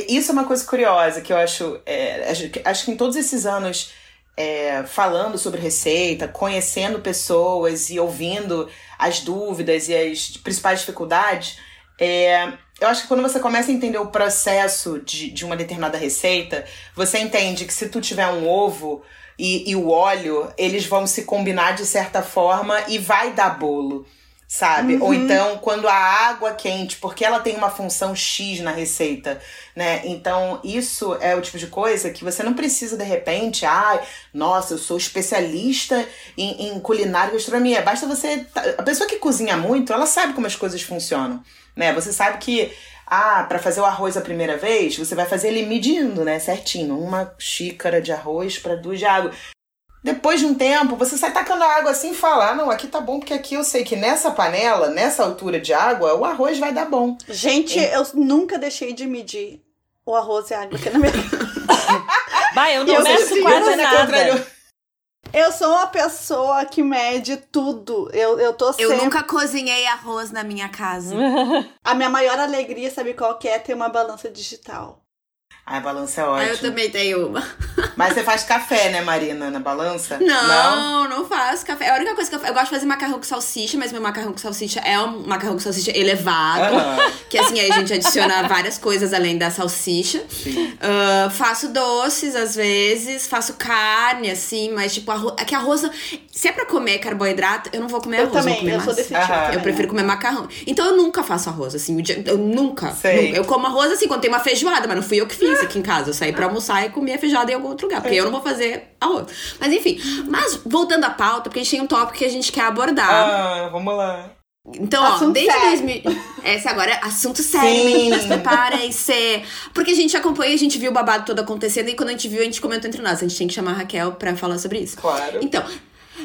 Isso é uma coisa curiosa que eu acho. É, acho que em todos esses anos é, falando sobre receita, conhecendo pessoas e ouvindo as dúvidas e as principais dificuldades, é, eu acho que quando você começa a entender o processo de, de uma determinada receita, você entende que se tu tiver um ovo e, e o óleo, eles vão se combinar de certa forma e vai dar bolo sabe? Uhum. Ou então quando a água quente, porque ela tem uma função X na receita, né? Então isso é o tipo de coisa que você não precisa de repente, ai, ah, nossa, eu sou especialista em, em culinária e gastronomia. Basta você. A pessoa que cozinha muito, ela sabe como as coisas funcionam, né? Você sabe que. Ah, para fazer o arroz a primeira vez, você vai fazer ele medindo, né? Certinho. Uma xícara de arroz para duas de água. Depois de um tempo, você sai tacando água assim e fala: ah, não, aqui tá bom, porque aqui eu sei que nessa panela, nessa altura de água, o arroz vai dar bom. Gente, e... eu nunca deixei de medir o arroz e a água aqui na minha *laughs* *laughs* Vai, eu não eu meço quase nada. Eu sou uma pessoa que mede tudo. Eu, eu tô sempre... Eu nunca cozinhei arroz na minha casa. *laughs* *laughs* a minha maior alegria, sabe qual que é? Ter uma balança digital. A balança é ótima. Ah, eu também tenho uma. *laughs* Mas você faz café, né, Marina, na balança? Não, não, não faço café. A única coisa que eu, eu gosto de fazer macarrão com salsicha, mas meu macarrão com salsicha é um macarrão com salsicha elevado. Uhum. *laughs* Que assim, aí a gente adiciona várias coisas além da salsicha. Uh, faço doces às vezes, faço carne, assim, mas tipo, arroz. É que arroz. Se é pra comer carboidrato, eu não vou comer eu arroz. Também, vou comer eu sou desse tipo. Eu prefiro comer macarrão. Então eu nunca faço arroz, assim. Eu nunca. Sei. Eu como arroz assim quando tem uma feijoada, mas não fui eu que fiz aqui em casa. Eu saí pra almoçar e comer feijoada em algum outro lugar. Porque eu não vou fazer arroz. Mas enfim. Mas voltando à pauta, porque a gente tem um tópico que a gente quer abordar. Ah, vamos lá. Então, assunto ó, desde sério. 2000. Esse agora é assunto sério, Sim. meninas, preparem-se. Porque a gente acompanha, a gente viu o babado todo acontecendo e quando a gente viu, a gente comentou entre nós. A gente tem que chamar a Raquel pra falar sobre isso. Claro. Então,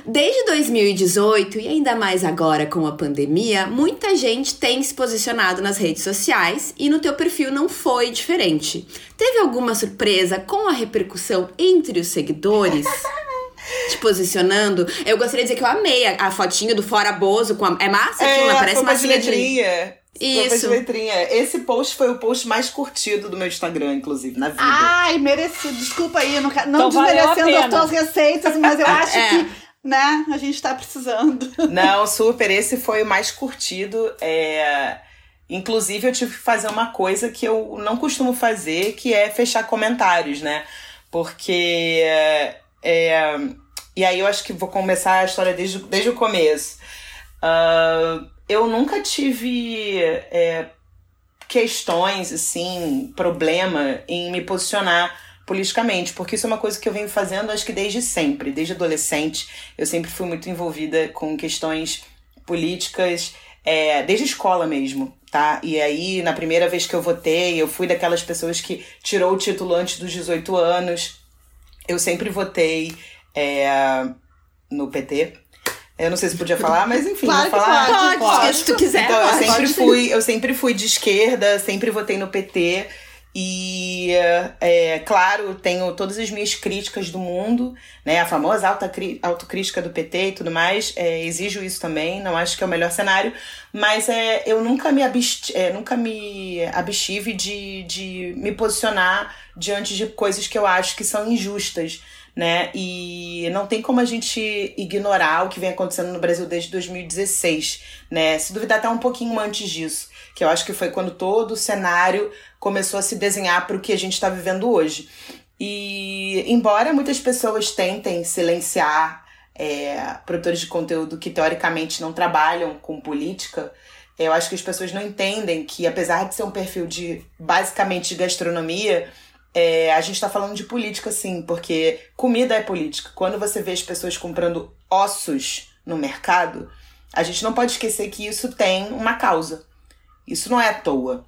Desde 2018 e ainda mais agora com a pandemia, muita gente tem se posicionado nas redes sociais e no teu perfil não foi diferente. Teve alguma surpresa com a repercussão entre os seguidores? *laughs* te posicionando. Eu gostaria de dizer que eu amei a, a fotinha do Fora Bozo com a, É massa aquilo, é, parece uma de letrinha. De... Isso. letrinha. Esse post foi o post mais curtido do meu Instagram, inclusive, na vida. Ai, merecido. Desculpa aí, não, não então desmerecendo as tuas receitas, mas eu *laughs* acho é. que né? A gente tá precisando. *laughs* Não, super. Esse foi o mais curtido. É... Inclusive, eu tive que fazer uma coisa que eu não costumo fazer, que é fechar comentários, né? Porque. É... E aí eu acho que vou começar a história desde, desde o começo. Uh, eu nunca tive é, questões, assim, problema em me posicionar politicamente, porque isso é uma coisa que eu venho fazendo acho que desde sempre, desde adolescente. Eu sempre fui muito envolvida com questões políticas, é, desde escola mesmo, tá? E aí, na primeira vez que eu votei, eu fui daquelas pessoas que tirou o título antes dos 18 anos. Eu sempre votei é, no PT. Eu não sei se podia falar, mas enfim, claro vou falar. Pode, pode, se tu quiser. Então, eu sempre fui, eu sempre fui de esquerda, sempre votei no PT. E, é, claro, tenho todas as minhas críticas do mundo, né? A famosa alta autocrítica do PT e tudo mais. É, exijo isso também, não acho que é o melhor cenário. Mas é, eu nunca me, abst é, nunca me abstive de, de me posicionar diante de coisas que eu acho que são injustas. Né? E não tem como a gente ignorar o que vem acontecendo no Brasil desde 2016, né? Se duvidar até um pouquinho antes disso, que eu acho que foi quando todo o cenário começou a se desenhar para o que a gente está vivendo hoje. E embora muitas pessoas tentem silenciar é, produtores de conteúdo que teoricamente não trabalham com política, eu acho que as pessoas não entendem que, apesar de ser um perfil de basicamente de gastronomia, é, a gente está falando de política sim, porque comida é política. Quando você vê as pessoas comprando ossos no mercado, a gente não pode esquecer que isso tem uma causa. Isso não é à toa.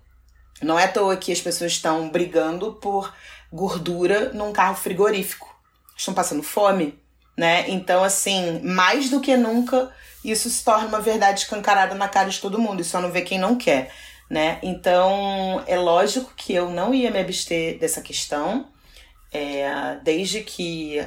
Não é à toa que as pessoas estão brigando por gordura num carro frigorífico. Estão passando fome, né? Então, assim, mais do que nunca, isso se torna uma verdade escancarada na cara de todo mundo. E só não vê quem não quer, né? Então, é lógico que eu não ia me abster dessa questão. É, desde que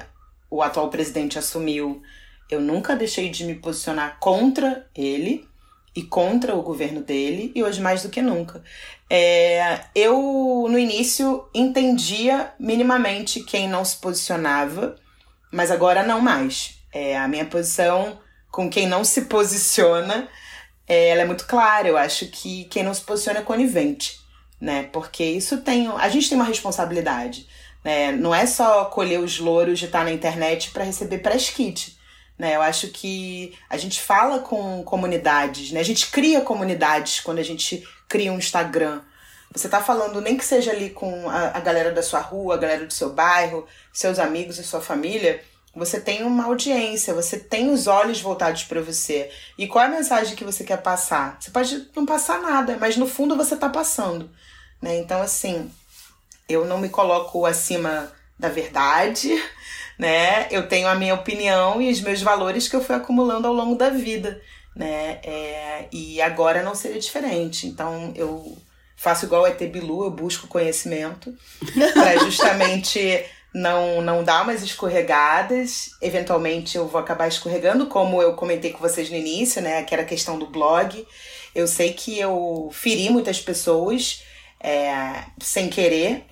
o atual presidente assumiu, eu nunca deixei de me posicionar contra ele e contra o governo dele, e hoje mais do que nunca. É, eu, no início, entendia minimamente quem não se posicionava, mas agora não mais. É, a minha posição com quem não se posiciona é, ela é muito clara. Eu acho que quem não se posiciona é conivente, né? Porque isso tem. A gente tem uma responsabilidade. Né? Não é só colher os louros de estar na internet para receber press kit. Né? Eu acho que a gente fala com comunidades, né? A gente cria comunidades quando a gente cria um Instagram. Você tá falando nem que seja ali com a, a galera da sua rua, a galera do seu bairro, seus amigos e sua família, você tem uma audiência, você tem os olhos voltados para você. E qual é a mensagem que você quer passar? Você pode não passar nada, mas no fundo você tá passando, né? Então assim, eu não me coloco acima da verdade, né? Eu tenho a minha opinião e os meus valores que eu fui acumulando ao longo da vida, né? É, e agora não seria diferente. Então eu faço igual a ET Bilu, eu busco conhecimento *laughs* para justamente não não dar umas escorregadas. Eventualmente eu vou acabar escorregando, como eu comentei com vocês no início, né? Que era a questão do blog. Eu sei que eu feri muitas pessoas é, sem querer,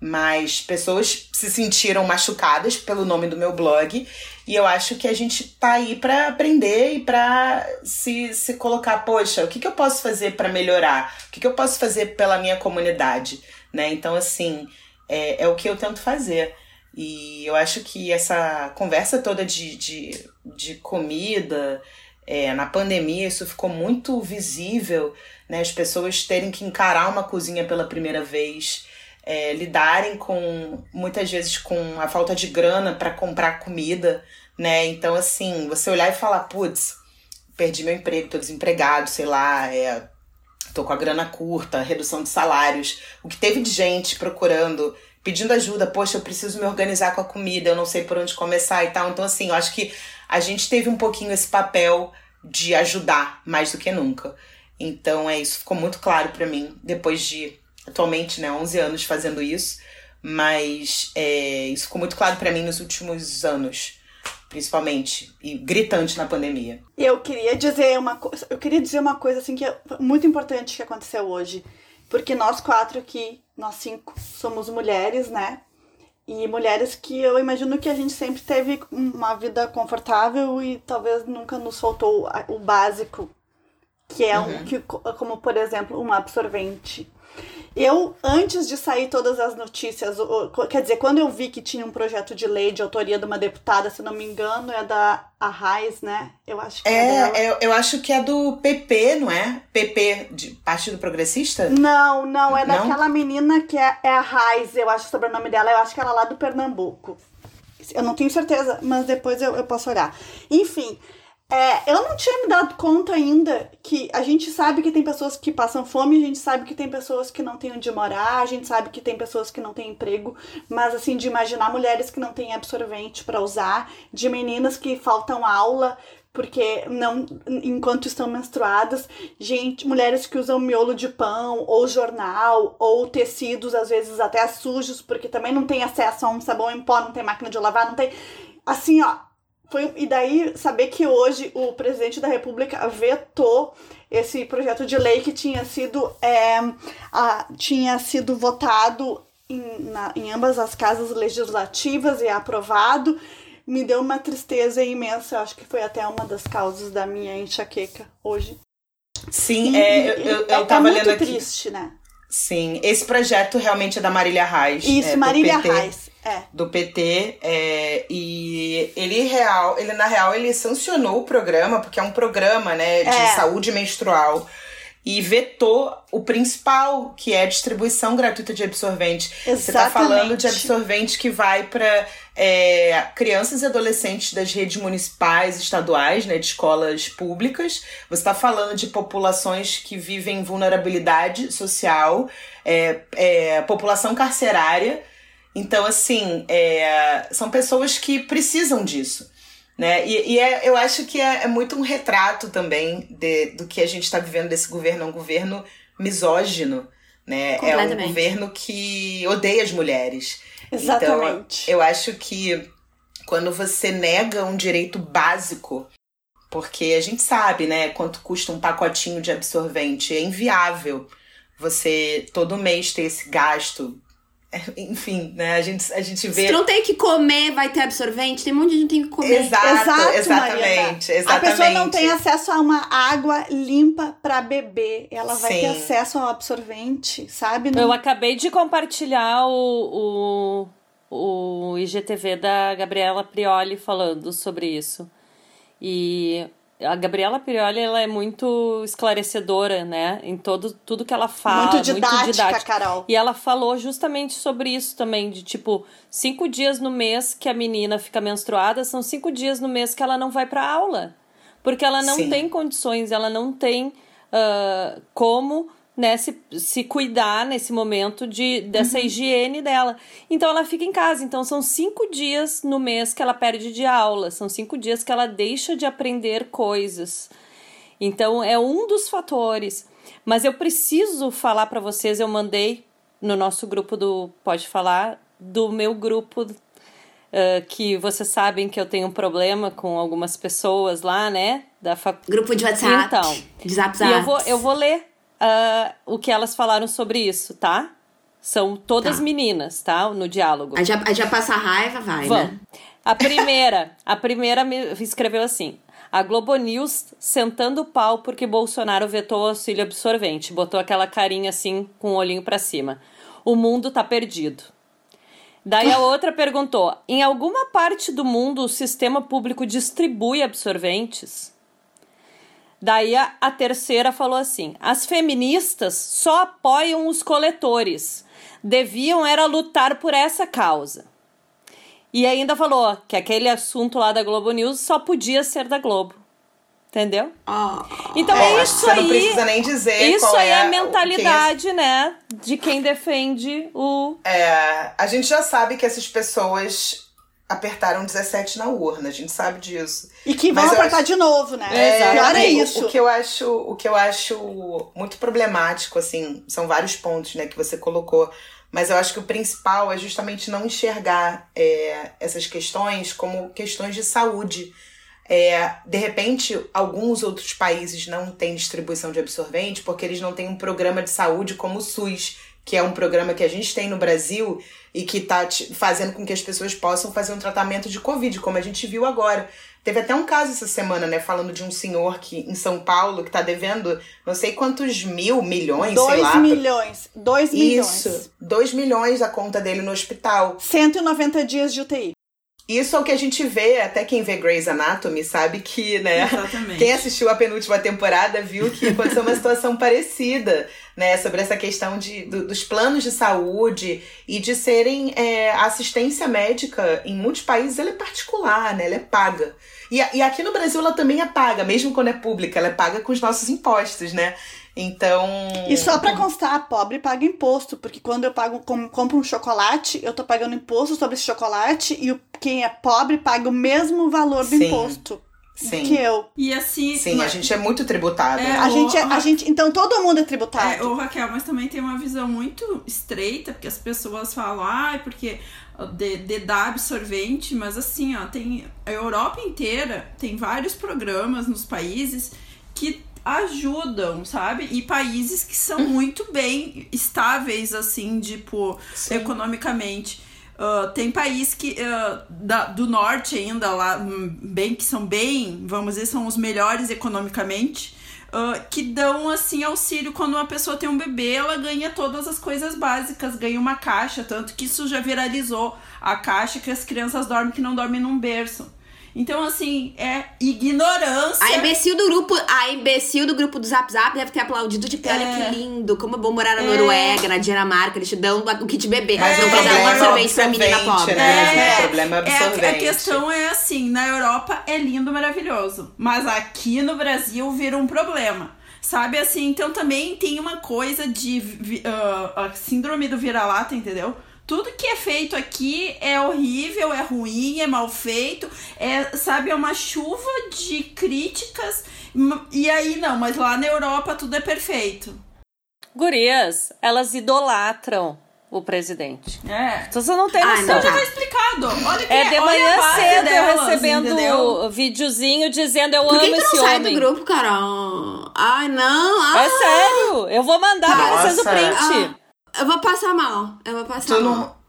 mas pessoas se sentiram machucadas pelo nome do meu blog e eu acho que a gente tá aí para aprender e para se, se colocar, poxa, o que, que eu posso fazer para melhorar? O que, que eu posso fazer pela minha comunidade? Né? Então, assim, é, é o que eu tento fazer. E eu acho que essa conversa toda de, de, de comida, é, na pandemia, isso ficou muito visível, né? As pessoas terem que encarar uma cozinha pela primeira vez é, lidarem com muitas vezes com a falta de grana para comprar comida, né? Então, assim, você olhar e falar, putz, perdi meu emprego, tô desempregado, sei lá, é, tô com a grana curta, redução de salários. O que teve de gente procurando, pedindo ajuda, poxa, eu preciso me organizar com a comida, eu não sei por onde começar e tal. Então, assim, eu acho que a gente teve um pouquinho esse papel de ajudar mais do que nunca. Então, é isso, ficou muito claro para mim, depois de, atualmente, né, 11 anos fazendo isso, mas é, isso ficou muito claro para mim nos últimos anos principalmente, e gritante na pandemia. Eu queria dizer uma coisa, eu queria dizer uma coisa assim que é muito importante que aconteceu hoje, porque nós quatro aqui, nós cinco, somos mulheres, né? E mulheres que eu imagino que a gente sempre teve uma vida confortável e talvez nunca nos faltou o básico, que é um, uhum. que, como por exemplo, um absorvente eu, antes de sair todas as notícias, quer dizer, quando eu vi que tinha um projeto de lei de autoria de uma deputada, se não me engano, é da Arraiz, né? Eu acho que é, é eu, eu, acho que é do PP, não é? PP, de Partido Progressista? Não, não, é não? daquela menina que é, é a Raiz, eu acho o sobrenome dela, eu acho que ela é lá do Pernambuco. Eu não tenho certeza, mas depois eu, eu posso olhar. Enfim, é, eu não tinha me dado conta ainda que a gente sabe que tem pessoas que passam fome, a gente sabe que tem pessoas que não têm onde morar, a gente sabe que tem pessoas que não têm emprego, mas assim, de imaginar mulheres que não têm absorvente para usar, de meninas que faltam aula porque não enquanto estão menstruadas, gente, mulheres que usam miolo de pão ou jornal ou tecidos às vezes até sujos, porque também não tem acesso a um sabão em pó, não tem máquina de lavar, não tem assim, ó, foi, e daí saber que hoje o presidente da República vetou esse projeto de lei que tinha sido, é, a, tinha sido votado em, na, em ambas as casas legislativas e aprovado, me deu uma tristeza imensa. Eu acho que foi até uma das causas da minha enxaqueca hoje. Sim, e, é, eu, eu, eu é, tava é lendo aqui. triste, né? Sim, esse projeto realmente é da Marília Reis. Isso, é, Marília Reis. É. Do PT. É, e ele real, ele na real ele sancionou o programa, porque é um programa né, de é. saúde menstrual e vetou o principal, que é a distribuição gratuita de absorvente. Exatamente. Você está falando de absorvente que vai para é, crianças e adolescentes das redes municipais, estaduais, né, de escolas públicas. Você está falando de populações que vivem vulnerabilidade social, é, é, população carcerária. Então, assim, é, são pessoas que precisam disso. Né? E, e é, eu acho que é, é, muito um retrato também de, do que a gente está vivendo desse governo. É um governo misógino. Né? É um governo que odeia as mulheres. Exatamente. Então, eu acho que quando você nega um direito básico, porque a gente sabe, né, quanto custa um pacotinho de absorvente, é inviável você todo mês ter esse gasto enfim, né? A gente, a gente vê. Se não tem que comer, vai ter absorvente, tem um monte de gente que tem que comer. Exato, Exato exatamente, exatamente. A pessoa não tem acesso a uma água limpa para beber. Ela vai Sim. ter acesso ao absorvente, sabe? Não... Eu acabei de compartilhar o, o, o IGTV da Gabriela Prioli falando sobre isso. E a Gabriela Pirioli ela é muito esclarecedora, né? Em todo, tudo que ela fala. Muito didática, muito didática. Carol. E ela falou justamente sobre isso também, de tipo, cinco dias no mês que a menina fica menstruada, são cinco dias no mês que ela não vai pra aula. Porque ela não Sim. tem condições, ela não tem uh, como né, se, se cuidar nesse momento de, dessa uhum. higiene dela. Então ela fica em casa. Então são cinco dias no mês que ela perde de aula, são cinco dias que ela deixa de aprender coisas. Então é um dos fatores. Mas eu preciso falar para vocês, eu mandei no nosso grupo do Pode Falar, do meu grupo Uh, que vocês sabem que eu tenho um problema com algumas pessoas lá, né? Da fac... Grupo de WhatsApp. Então, de zap, zap. E eu vou, eu vou ler uh, o que elas falaram sobre isso, tá? São todas tá. meninas, tá? No diálogo. A já, a já passa raiva, vai, Vamos. né? A primeira, a primeira me escreveu assim: a Globo News sentando o pau porque Bolsonaro vetou o auxílio absorvente. Botou aquela carinha assim, com o olhinho para cima. O mundo tá perdido. Daí a *laughs* outra perguntou: em alguma parte do mundo o sistema público distribui absorventes? Daí a, a terceira falou assim: as feministas só apoiam os coletores. Deviam era lutar por essa causa. E ainda falou que aquele assunto lá da Globo News só podia ser da Globo. Entendeu? Oh. Então É, é isso você aí. não precisa nem dizer Isso aí é é a o- mentalidade, né? De quem defende o. É, a gente já sabe que essas pessoas apertaram 17 na urna, a gente sabe disso. E que vão apertar acho- de novo, né? É, Pior é o- isso. O que eu acho, o que eu acho muito problemático, assim, são vários pontos, né, que você colocou. Mas eu acho que o principal é justamente não enxergar é, essas questões como questões de saúde. É, de repente, alguns outros países não têm distribuição de absorvente porque eles não têm um programa de saúde como o SUS, que é um programa que a gente tem no Brasil e que está fazendo com que as pessoas possam fazer um tratamento de Covid, como a gente viu agora. Teve até um caso essa semana, né, falando de um senhor que em São Paulo que tá devendo não sei quantos mil, milhões, sei Dois lá. milhões. Dois milhões. Isso, 2 milhões a conta dele no hospital. 190 dias de UTI. Isso é o que a gente vê, até quem vê Grey's Anatomy sabe que, né? Exatamente. Quem assistiu a penúltima temporada viu que aconteceu uma situação parecida, né? Sobre essa questão de, do- dos planos de saúde e de serem é, a assistência médica em muitos países ela é particular, né? Ela é paga. E, e aqui no Brasil ela também é paga, mesmo quando é pública, ela é paga com os nossos impostos, né? Então. E só pra constar, pobre paga imposto, porque quando eu pago, com- compro um chocolate, eu tô pagando imposto sobre esse chocolate e o, quem é pobre paga o mesmo valor do Sim. imposto Sim. que eu. E assim. Sim, a mas- gente é muito tributado. É? A o- gente, é- a gente, então todo mundo é tributado. É, ô Raquel, mas também tem uma visão muito estreita, porque as pessoas falam, ai, porque de, de dar absorvente, mas assim, ó, tem a Europa inteira tem vários programas nos países que ajudam, sabe? E países que são muito bem estáveis, assim, tipo, Sim. economicamente. Ah, tem país que ah, da- do norte ainda lá, hum, bem que são bem, vamos dizer, são os melhores economicamente, ah, que dão assim auxílio quando uma pessoa tem um bebê, ela ganha todas as coisas básicas, ganha uma caixa, tanto que isso já viralizou a caixa que as crianças dormem que não dormem num berço. Então, assim, é ignorância. A imbecil do grupo, a imbecil do grupo do Zap Zap deve ter aplaudido de pé. Olha É. que lindo, como é bom morar na Noruega, na Dinamarca, eles te dão o kit bebê. Mas não o precisa dar é o absorvente pra menina absorvente, pobre. né? É, O problema é É, a- absorvente. questão é assim, na Europa é lindo, maravilhoso. Mas aqui no Brasil vira um problema. Sabe assim, então também tem uma coisa de ah, a síndrome do vira-lata, entendeu? Tudo que é feito aqui é horrível, é ruim, é mal feito, é, sabe, é uma chuva de críticas. E aí não, mas lá na Europa tudo é perfeito. Gurias, elas idolatram o presidente. É. Então você não tem Ai, noção. não, Já tá. explicado. Olha que É de olha a manhã cedo eu delas, recebendo entendeu? o videozinho dizendo eu Por que, amo que tu esse não sai homem. do grupo, Carol? Ai, não. Ah, É sério, eu vou mandar pra vocês o print. Eu vou passar mal. Eu vou passar Tu mal. não-.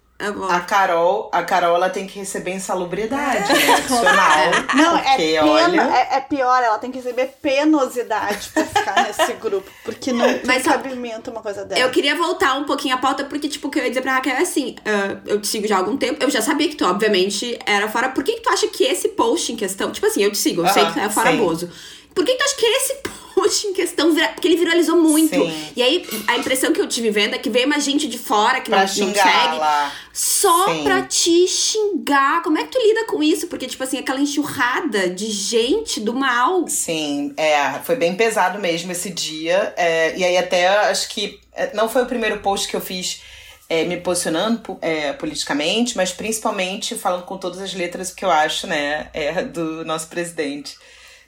A Carol, a Carol ela tem que receber insalubridade, né? Adicional. *laughs* Não, é, pena, olha. é, é pior, ela tem que receber penosidade pra ficar nesse grupo. Porque não tem Mas cabimento uma coisa dessa. Eu queria voltar um pouquinho à pauta, porque, tipo, o que eu ia dizer pra Raquel é assim: ah, eu te sigo já há algum tempo, eu já sabia que tu, obviamente, era fora. Por que, que tu acha que esse post em questão. Tipo assim, eu te sigo, eu sei que tu é fora. Bozo. Por que, que tu acha que esse post em questão. vira- Porque ele viralizou muito. Sim. E aí, a impressão que eu tive vendo é que veio mais gente de fora que Pra não, não segue. lá. Só Sim. pra te xingar. Como é que tu lida com isso? Porque, tipo assim, aquela enxurrada de gente do mal. Sim, é, foi bem pesado mesmo esse dia. é, e aí até acho que é, não foi o primeiro post que eu fiz é, me posicionando po- é, politicamente, mas principalmente falando com todas as letras que eu acho, né, é, do nosso presidente.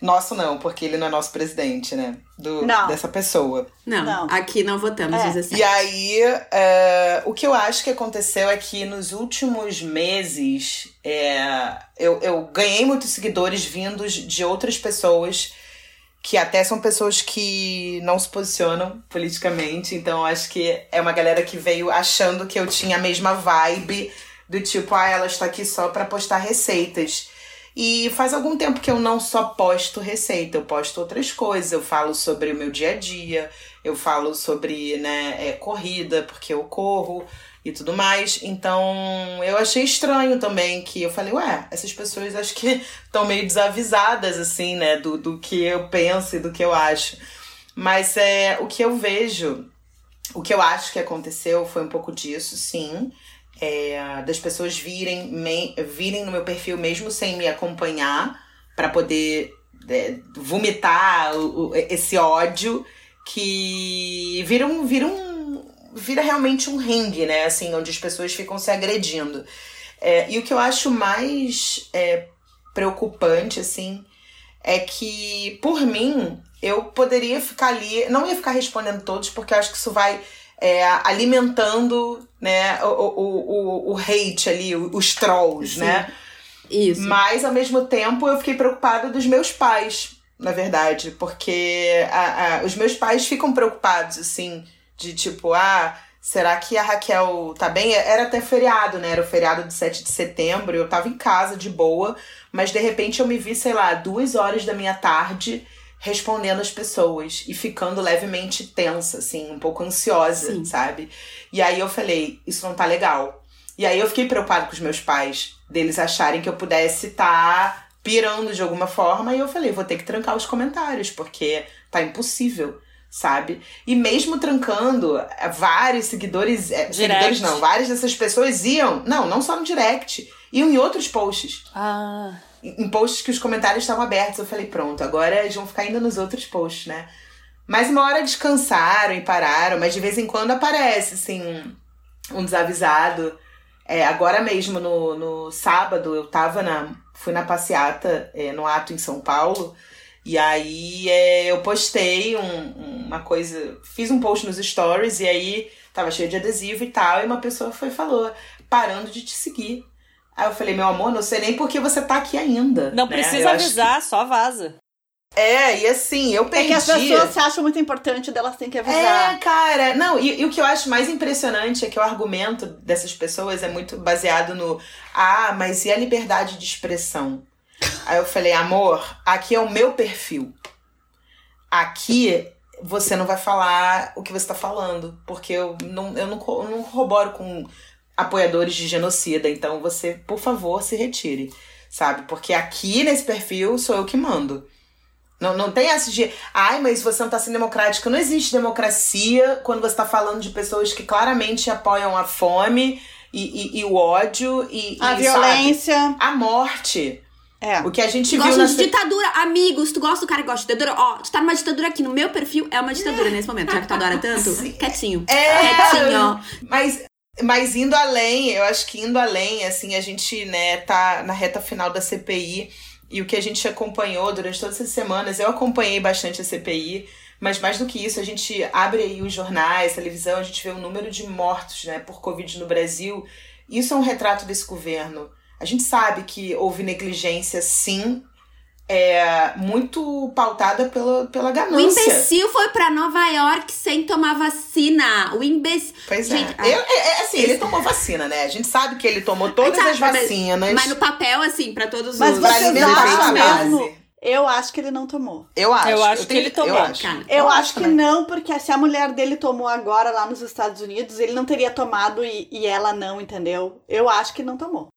Nosso não, porque ele não é nosso presidente, né? Do, Não. Dessa pessoa. Não, Não. aqui não votamos É. 17. E aí, é, o que eu acho que aconteceu é que nos últimos meses é, eu, eu ganhei muitos seguidores vindos de outras pessoas que até são pessoas que não se posicionam politicamente. Então, acho que é uma galera que veio achando que eu tinha a mesma vibe do tipo, ah, ela está aqui só para postar receitas. E faz algum tempo que eu não só posto receita, eu posto outras coisas. Eu falo sobre o meu dia a dia, eu falo sobre né, é, corrida, porque eu corro e tudo mais. Então eu achei estranho também que eu falei, ué, essas pessoas acho que *laughs* estão meio desavisadas, assim, né, do, do que eu penso e do que eu acho. Mas é o que eu vejo, o que eu acho que aconteceu foi um pouco disso, sim. É, das pessoas virem, me- virem no meu perfil mesmo sem me acompanhar para poder é, vomitar o, o, esse ódio que vira um, vira um vira realmente um ringue, né? Assim, onde as pessoas ficam se agredindo. É, e o que eu acho mais é, preocupante, assim, é que, por mim, eu poderia ficar ali, não ia ficar respondendo todos, porque eu acho que isso vai é, alimentando né, o, o, o, o hate ali, os trolls, Sim. né? Isso. Mas, ao mesmo tempo, eu fiquei preocupada dos meus pais, na verdade, porque a, a, os meus pais ficam preocupados, assim, de tipo, ah, será que a Raquel tá bem? Era até feriado, né? Era o feriado de 7 de setembro, eu tava em casa de boa, mas de repente eu me vi, sei lá, duas horas da minha tarde respondendo as pessoas e ficando levemente tensa, assim, um pouco ansiosa, Sim. sabe? E aí eu falei, isso não tá legal. E aí eu fiquei preocupada com os meus pais, deles acharem que eu pudesse estar tá pirando de alguma forma, e eu falei, vou ter que trancar os comentários, porque tá impossível, sabe? E mesmo trancando, eh, vários seguidores, eh, seguidores não, várias dessas pessoas iam, não, não só no direct, iam em outros posts. Ah. Em posts que os comentários estavam abertos. Eu falei, pronto, agora eles vão ficar indo nos outros posts, né? Mas uma hora descansaram e pararam, mas de vez em quando aparece, assim, um, um desavisado. É, agora mesmo, no, no sábado, eu tava na. Fui na passeata é, no ato em São Paulo. E aí é, eu postei um, uma coisa. Fiz um post nos stories e aí tava cheio de adesivo e tal. E uma pessoa foi falou: parando de te seguir. Aí eu falei, meu amor, não sei nem por que você tá aqui ainda. Não né? precisa Eu avisar, só vaza. que- É, e assim, eu perdi. É que as pessoas se acham muito importante delas têm que É, avisar. cara. Não, e, e o que eu acho mais impressionante é que o argumento dessas pessoas é muito baseado no ah, mas e a liberdade de expressão? Aí eu falei, amor, aqui é o meu perfil. Aqui você não vai falar o que você tá falando, porque eu não, eu não, eu não corroboro com apoiadores de genocida, então você, por favor, se retire, sabe? Porque aqui nesse perfil sou eu que mando. Não, não tem essa de, ai, mas você não tá sendo democrático. Não existe democracia quando você tá falando de pessoas que claramente apoiam a fome e, e- e o ódio e, A e, violência. sabe, a morte. É. O que a gente Tu viu gosta de ditadura, amigos, tu gosta do cara que gosta de ditadura? Ó, tu tá numa ditadura aqui, no meu perfil é uma ditadura nesse momento, já que tu adora tanto. *laughs* Quietinho. É, Quietinho. Mas, mas indo além, eu acho que indo além, assim, a gente, né, tá na reta final da CPI e o que a gente acompanhou durante todas essas semanas, eu acompanhei bastante a CPI, mas mais do que isso, a gente abre aí os jornais, televisão, a gente vê o número de mortos, né, por Covid no Brasil. Isso é um retrato desse governo. A gente sabe que houve negligência, sim, é, muito pautada pela, pela O ganância. imbecil foi pra Nova York sem tomar vacina. O imbecil. Pois Gente, é. ah, Eu- é, é assim, ele tomou vacina, né? A gente sabe que ele tomou todas Sabe, as mas- vacinas. Mas no papel, assim, pra todos Mas os. Pra vocês alimentar acham a mesmo? base. Eu acho que ele não tomou. Eu acho. Eu acho que tenho- ele tomou, Eu acho, cara. Eu, acho que também. não, porque se a mulher dele tomou agora lá nos Estados Unidos, ele não teria tomado e, e ela não, entendeu? Eu acho que não tomou.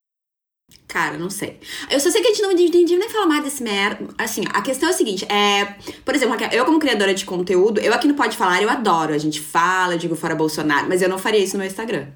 Cara, não sei. Eu só sei que a gente não entendi nem falar mais desse merda. Assim, a questão é a seguinte: é. Por exemplo, eu, como criadora de conteúdo, eu aqui no Pode Falar, eu adoro. A gente fala, eu digo fora Bolsonaro, mas eu não faria isso no meu Instagram.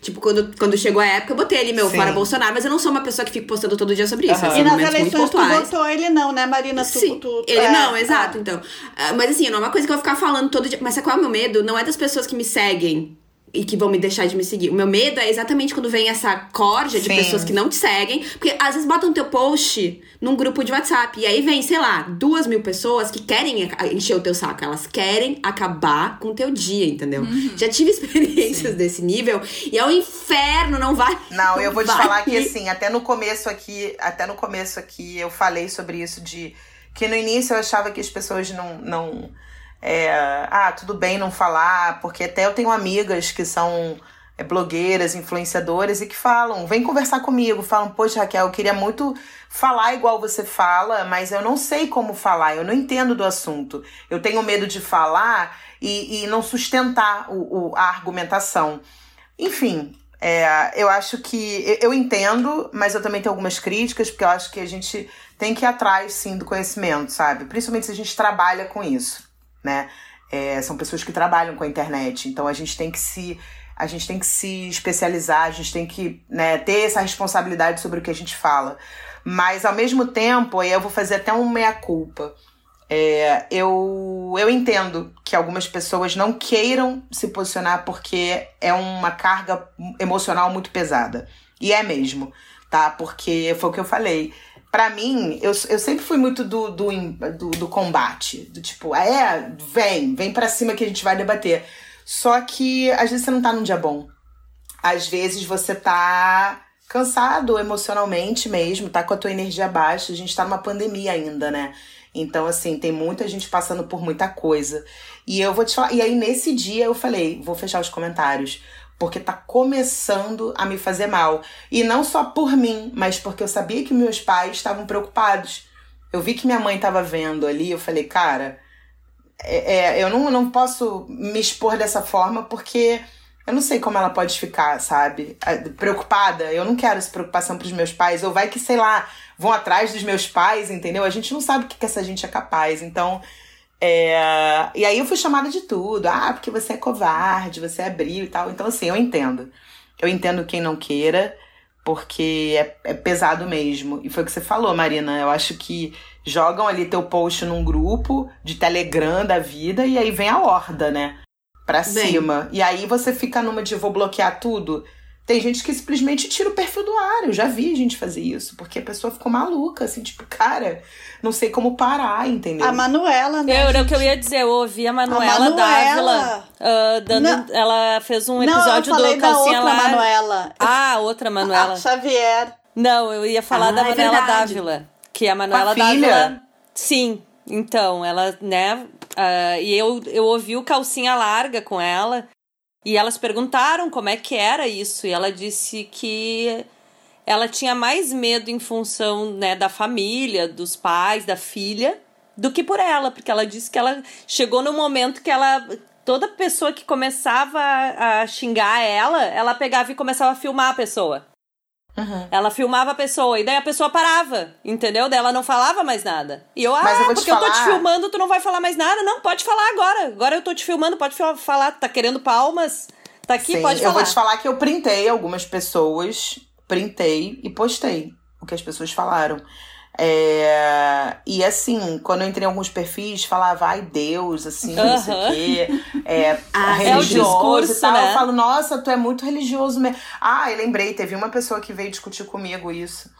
Tipo, quando, quando chegou a época, eu botei ali meu Sim. fora Bolsonaro, mas eu não sou uma pessoa que fica postando todo dia sobre isso. Assim, e nas eleições tu votou ele não, né, Marina? Tu, Sim, tu- ele é, não, é. exato, então. Ah, Mas assim, não é uma coisa que eu vou ficar falando todo dia. Mas sabe qual é o meu medo? Não é das pessoas que me seguem e que vão me deixar de me seguir. O meu medo é exatamente quando vem essa corja de Sim. pessoas que não te seguem. Porque às vezes botam teu post num grupo de WhatsApp. E aí vem, sei lá, duas mil pessoas que querem encher o teu saco. Elas querem acabar com o teu dia, entendeu? Já tive *laughs* experiências desse nível. E é um inferno, não vai. Não, eu vou te vai. falar que assim, até no começo aqui, até no começo aqui eu falei sobre isso de que no início eu achava que as pessoas não não é, ah, tudo bem não falar, porque até eu tenho amigas que são é, blogueiras, influenciadoras e que falam, vem conversar comigo, falam, poxa, Raquel, eu queria muito falar igual você fala, mas eu não sei como falar, eu não entendo do assunto. Eu tenho medo de falar e, e não sustentar o, o- a argumentação. Enfim, é, eu acho que. eu- entendo, mas eu também tenho algumas críticas, porque eu acho que a gente tem que ir atrás, sim, do conhecimento, sabe? Principalmente se a gente trabalha com isso, né? É, são pessoas que trabalham com a internet, então a gente tem que se. A gente tem que se especializar, a gente tem que né, ter essa responsabilidade sobre o que a gente fala. Mas ao mesmo tempo, aí eu vou fazer até um meia-culpa. É, eu, eu entendo que algumas pessoas não queiram se posicionar porque é uma carga emocional muito pesada. E é mesmo, tá? Porque foi o que eu falei. Para mim, eu, eu sempre fui muito do, do, do, do combate. Do tipo, é, vem, vem para cima que a gente vai debater. Só que às vezes você não tá num dia bom. Às vezes você tá cansado emocionalmente mesmo, tá com a tua energia baixa. A gente tá numa pandemia ainda, né? Então, assim, tem muita gente passando por muita coisa. E eu vou te falar. E aí, nesse dia, eu falei: vou fechar os comentários. Porque tá começando a me fazer mal. E não só por mim, mas porque eu sabia que meus pais estavam preocupados. Eu vi que minha mãe tava vendo ali, eu falei, cara, é, é, eu não, não posso me expor dessa forma porque eu não sei como ela pode ficar, sabe? Preocupada. Eu não quero essa preocupação pros meus pais. Ou vai que, sei lá, vão atrás dos meus pais, entendeu? A gente não sabe o que, que essa gente é capaz. Então. É... E aí eu fui chamada de tudo. Ah, porque você é covarde, você é abriu e tal. Então, assim, eu entendo. Eu entendo quem não queira, porque é, é pesado mesmo. E foi o que você falou, Marina. Eu acho que jogam ali teu post num grupo de Telegram da vida e aí vem a horda, né? Pra Bem. cima. E aí você fica numa de vou bloquear tudo. Tem gente que simplesmente tira o perfil do ar. Eu já vi gente fazer isso, porque a pessoa ficou maluca, assim, tipo, cara, não sei como parar, entendeu? A Manuela, né? Eu, era o que eu ia dizer, eu ouvi a Manuela, a Manuela Dávila. Uh, dando, não, ela fez um episódio não, eu falei do Calcinha da outra lá. Manuela. Ah, outra Manuela. A Xavier. Não, eu ia falar ah, da é Manuela é Dávila. Que a Manuela a Dávila. Sim, então, ela, né? Uh, e eu, eu ouvi o calcinha larga com ela. E elas perguntaram como é que era isso. E ela disse que ela tinha mais medo em função né, da família, dos pais, da filha, do que por ela. Porque ela disse que ela chegou no momento que ela. Toda pessoa que começava a xingar ela, ela pegava e começava a filmar a pessoa. Uhum. Ela filmava a pessoa e daí a pessoa parava, entendeu? Daí ela não falava mais nada. E eu, Mas ah, eu porque falar... eu tô te filmando, tu não vai falar mais nada? Não, pode falar agora. Agora eu tô te filmando, pode falar. Tá querendo palmas? Tá aqui, Sim, pode falar. Eu vou te falar que eu printei algumas pessoas, printei e postei o que as pessoas falaram. É, e assim, quando eu entrei em alguns perfis, falava, ai Deus, assim, não sei o quê. É, *laughs* ah, religioso é discurso, e tal. Né? Eu falo, nossa, tu é muito religioso mesmo. Ah, eu lembrei, teve uma pessoa que veio discutir comigo isso.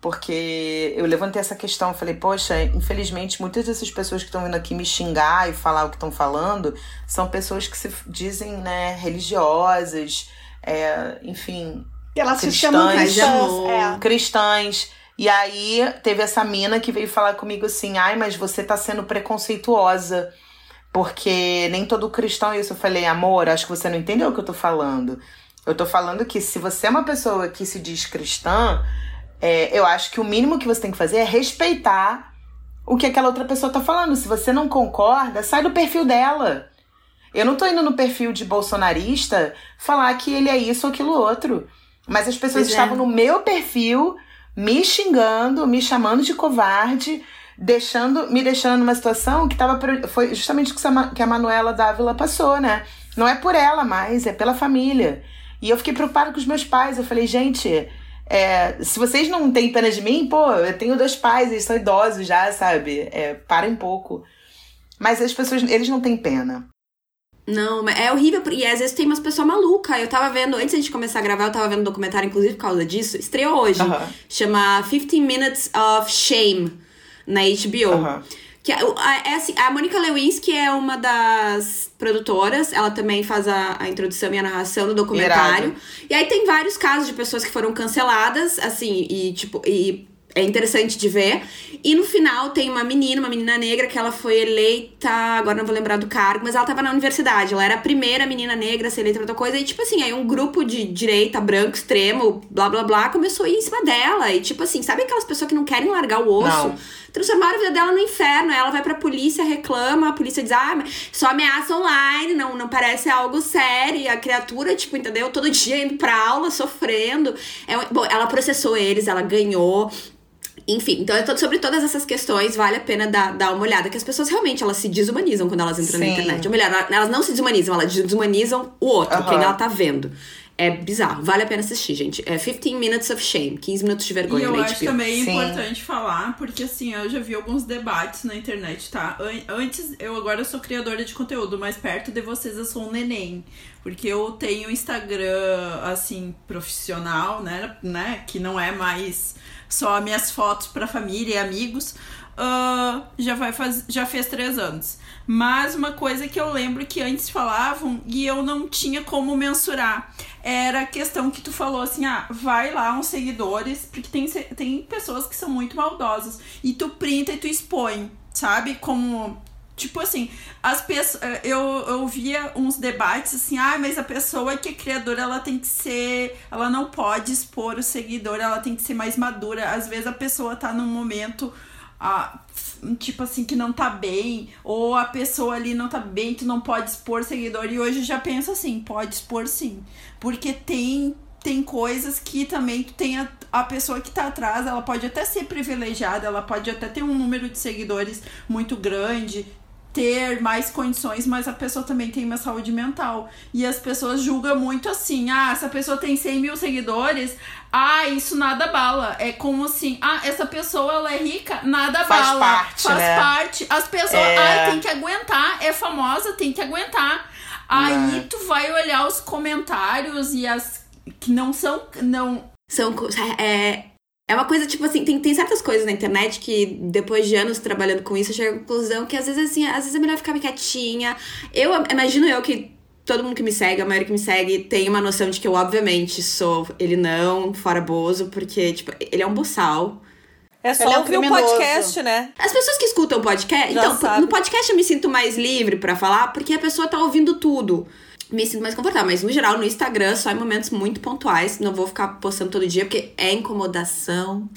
Porque eu levantei essa questão, falei, poxa, infelizmente muitas dessas pessoas que estão vindo aqui me xingar e falar o que estão falando são pessoas que se dizem, né, religiosas, é, enfim. Elas cristãs, se chamam cristãs. É. Cristãs. E aí teve essa mina que veio falar comigo assim: ai, mas você tá sendo preconceituosa. Porque nem todo cristão é isso. Eu falei, amor, acho que você não entendeu o que eu tô falando. Eu tô falando que se você é uma pessoa que se diz cristã, é, eu acho que o mínimo que você tem que fazer é respeitar o que aquela outra pessoa tá falando. Se você não concorda, sai do perfil dela. Eu não tô indo no perfil de bolsonarista falar que ele é isso ou aquilo outro. Mas as pessoas pois é. estavam é. no meu perfil me xingando, me chamando de covarde, deixando, me deixando numa situação que tava foi justamente o que a Manuela Dávila passou, né? Não é por ela mais, é pela família. E eu fiquei preocupada com os meus pais. Eu falei, gente, é, se vocês não têm pena de mim, pô, eu tenho dois pais, eles são idosos já, sabe? É, parem um pouco. Mas as pessoas, eles não têm pena. Não, é horrível. E às vezes tem umas pessoas malucas. Eu tava vendo, antes de começar a gravar, eu tava vendo um documentário, inclusive por causa disso. Estreou hoje. Uh -huh. Chama 15 Minutes of Shame na HBO. Uh -huh. Que é, é assim, a Mônica Lewinsky é uma das produtoras, ela também faz a, a introdução e a narração do documentário. Irado. E aí tem vários casos de pessoas que foram canceladas, assim, e tipo, e é interessante de ver. E no final tem uma menina, uma menina negra, que ela foi eleita, agora não vou lembrar do cargo, mas ela tava na universidade. Ela era a primeira menina negra a ser eleita pra outra coisa. E, tipo assim, aí um grupo de direita, branco, extremo, blá blá blá, começou a ir em cima dela. E, tipo assim, sabe aquelas pessoas que não querem largar o osso? Não. Transformaram a vida dela no inferno. Ela vai pra polícia, reclama, a polícia diz, ah, só ameaça online, não, não parece algo sério. E a criatura, tipo, entendeu? Todo dia indo pra aula, sofrendo. É, bom, ela processou eles, ela ganhou. Enfim, então é sobre todas essas questões, vale a pena dar, dar uma olhada, que as pessoas realmente elas se desumanizam quando elas entram Sim. na internet. Ou melhor, elas não se desumanizam, elas desumanizam o outro, uhum. quem ela tá vendo. É bizarro. Vale a pena assistir, gente. É 15 Minutes of Shame. 15 minutos de vergonha. E eu acho HBO. também Sim. importante falar, porque assim, eu já vi alguns debates na internet, tá? An- Antes, eu agora sou criadora de conteúdo, mas perto de vocês eu sou um neném. Porque eu tenho Instagram, assim, profissional, né? né? Que não é mais só minhas fotos pra família e amigos. Ah, já, vai faz, já fez três anos. Mas uma coisa que eu lembro que antes falavam e eu não tinha como mensurar era a questão que tu falou assim: ah, vai lá uns seguidores, porque tem, tem pessoas que são muito maldosas, e tu printa e tu expõe, sabe? Como. Tipo assim, as pessoas. Eu, eu via uns debates assim, ah, mas a pessoa que é criadora, ela tem que ser. Ela não pode expor o seguidor, ela tem que ser mais madura. Às vezes a pessoa tá num momento ah, tipo assim, que não tá bem, ou a pessoa ali não tá bem, tu não pode expor seguidor. E hoje eu já penso assim, pode expor sim. Porque tem, tem coisas que também tu tem a, a pessoa que tá atrás, ela pode até ser privilegiada, ela pode até ter um número de seguidores muito grande, ter mais condições, mas a pessoa também tem uma saúde mental. E as pessoas julgam muito assim: ah, essa pessoa tem 100 mil seguidores, ah, isso nada bala. É como assim: ah, essa pessoa ela é rica, nada Faz bala. parte, Faz né? parte. As pessoas, É. ai, tem que aguentar, é famosa, tem que aguentar. Aí Né. tu vai olhar os comentários e as que não são. não São. É, é uma coisa, tipo assim, tem, tem certas coisas na internet que, depois de anos trabalhando com isso, eu chego à conclusão que às vezes, assim, às vezes é melhor ficar quietinha. Eu imagino eu que todo mundo que me segue, a maioria que me segue, tem uma noção de que eu, obviamente, sou ele não, fora Bozo, porque, tipo, ele é um boçal. É só Ele é um ouvir o criminoso. podcast, né? As pessoas que escutam o podcast. Já então, sabe. no podcast eu me sinto mais livre pra falar, porque a pessoa tá ouvindo tudo. Me sinto mais confortável. Mas no geral, no Instagram, só em momentos muito pontuais. Não vou ficar postando todo dia, porque é incomodação.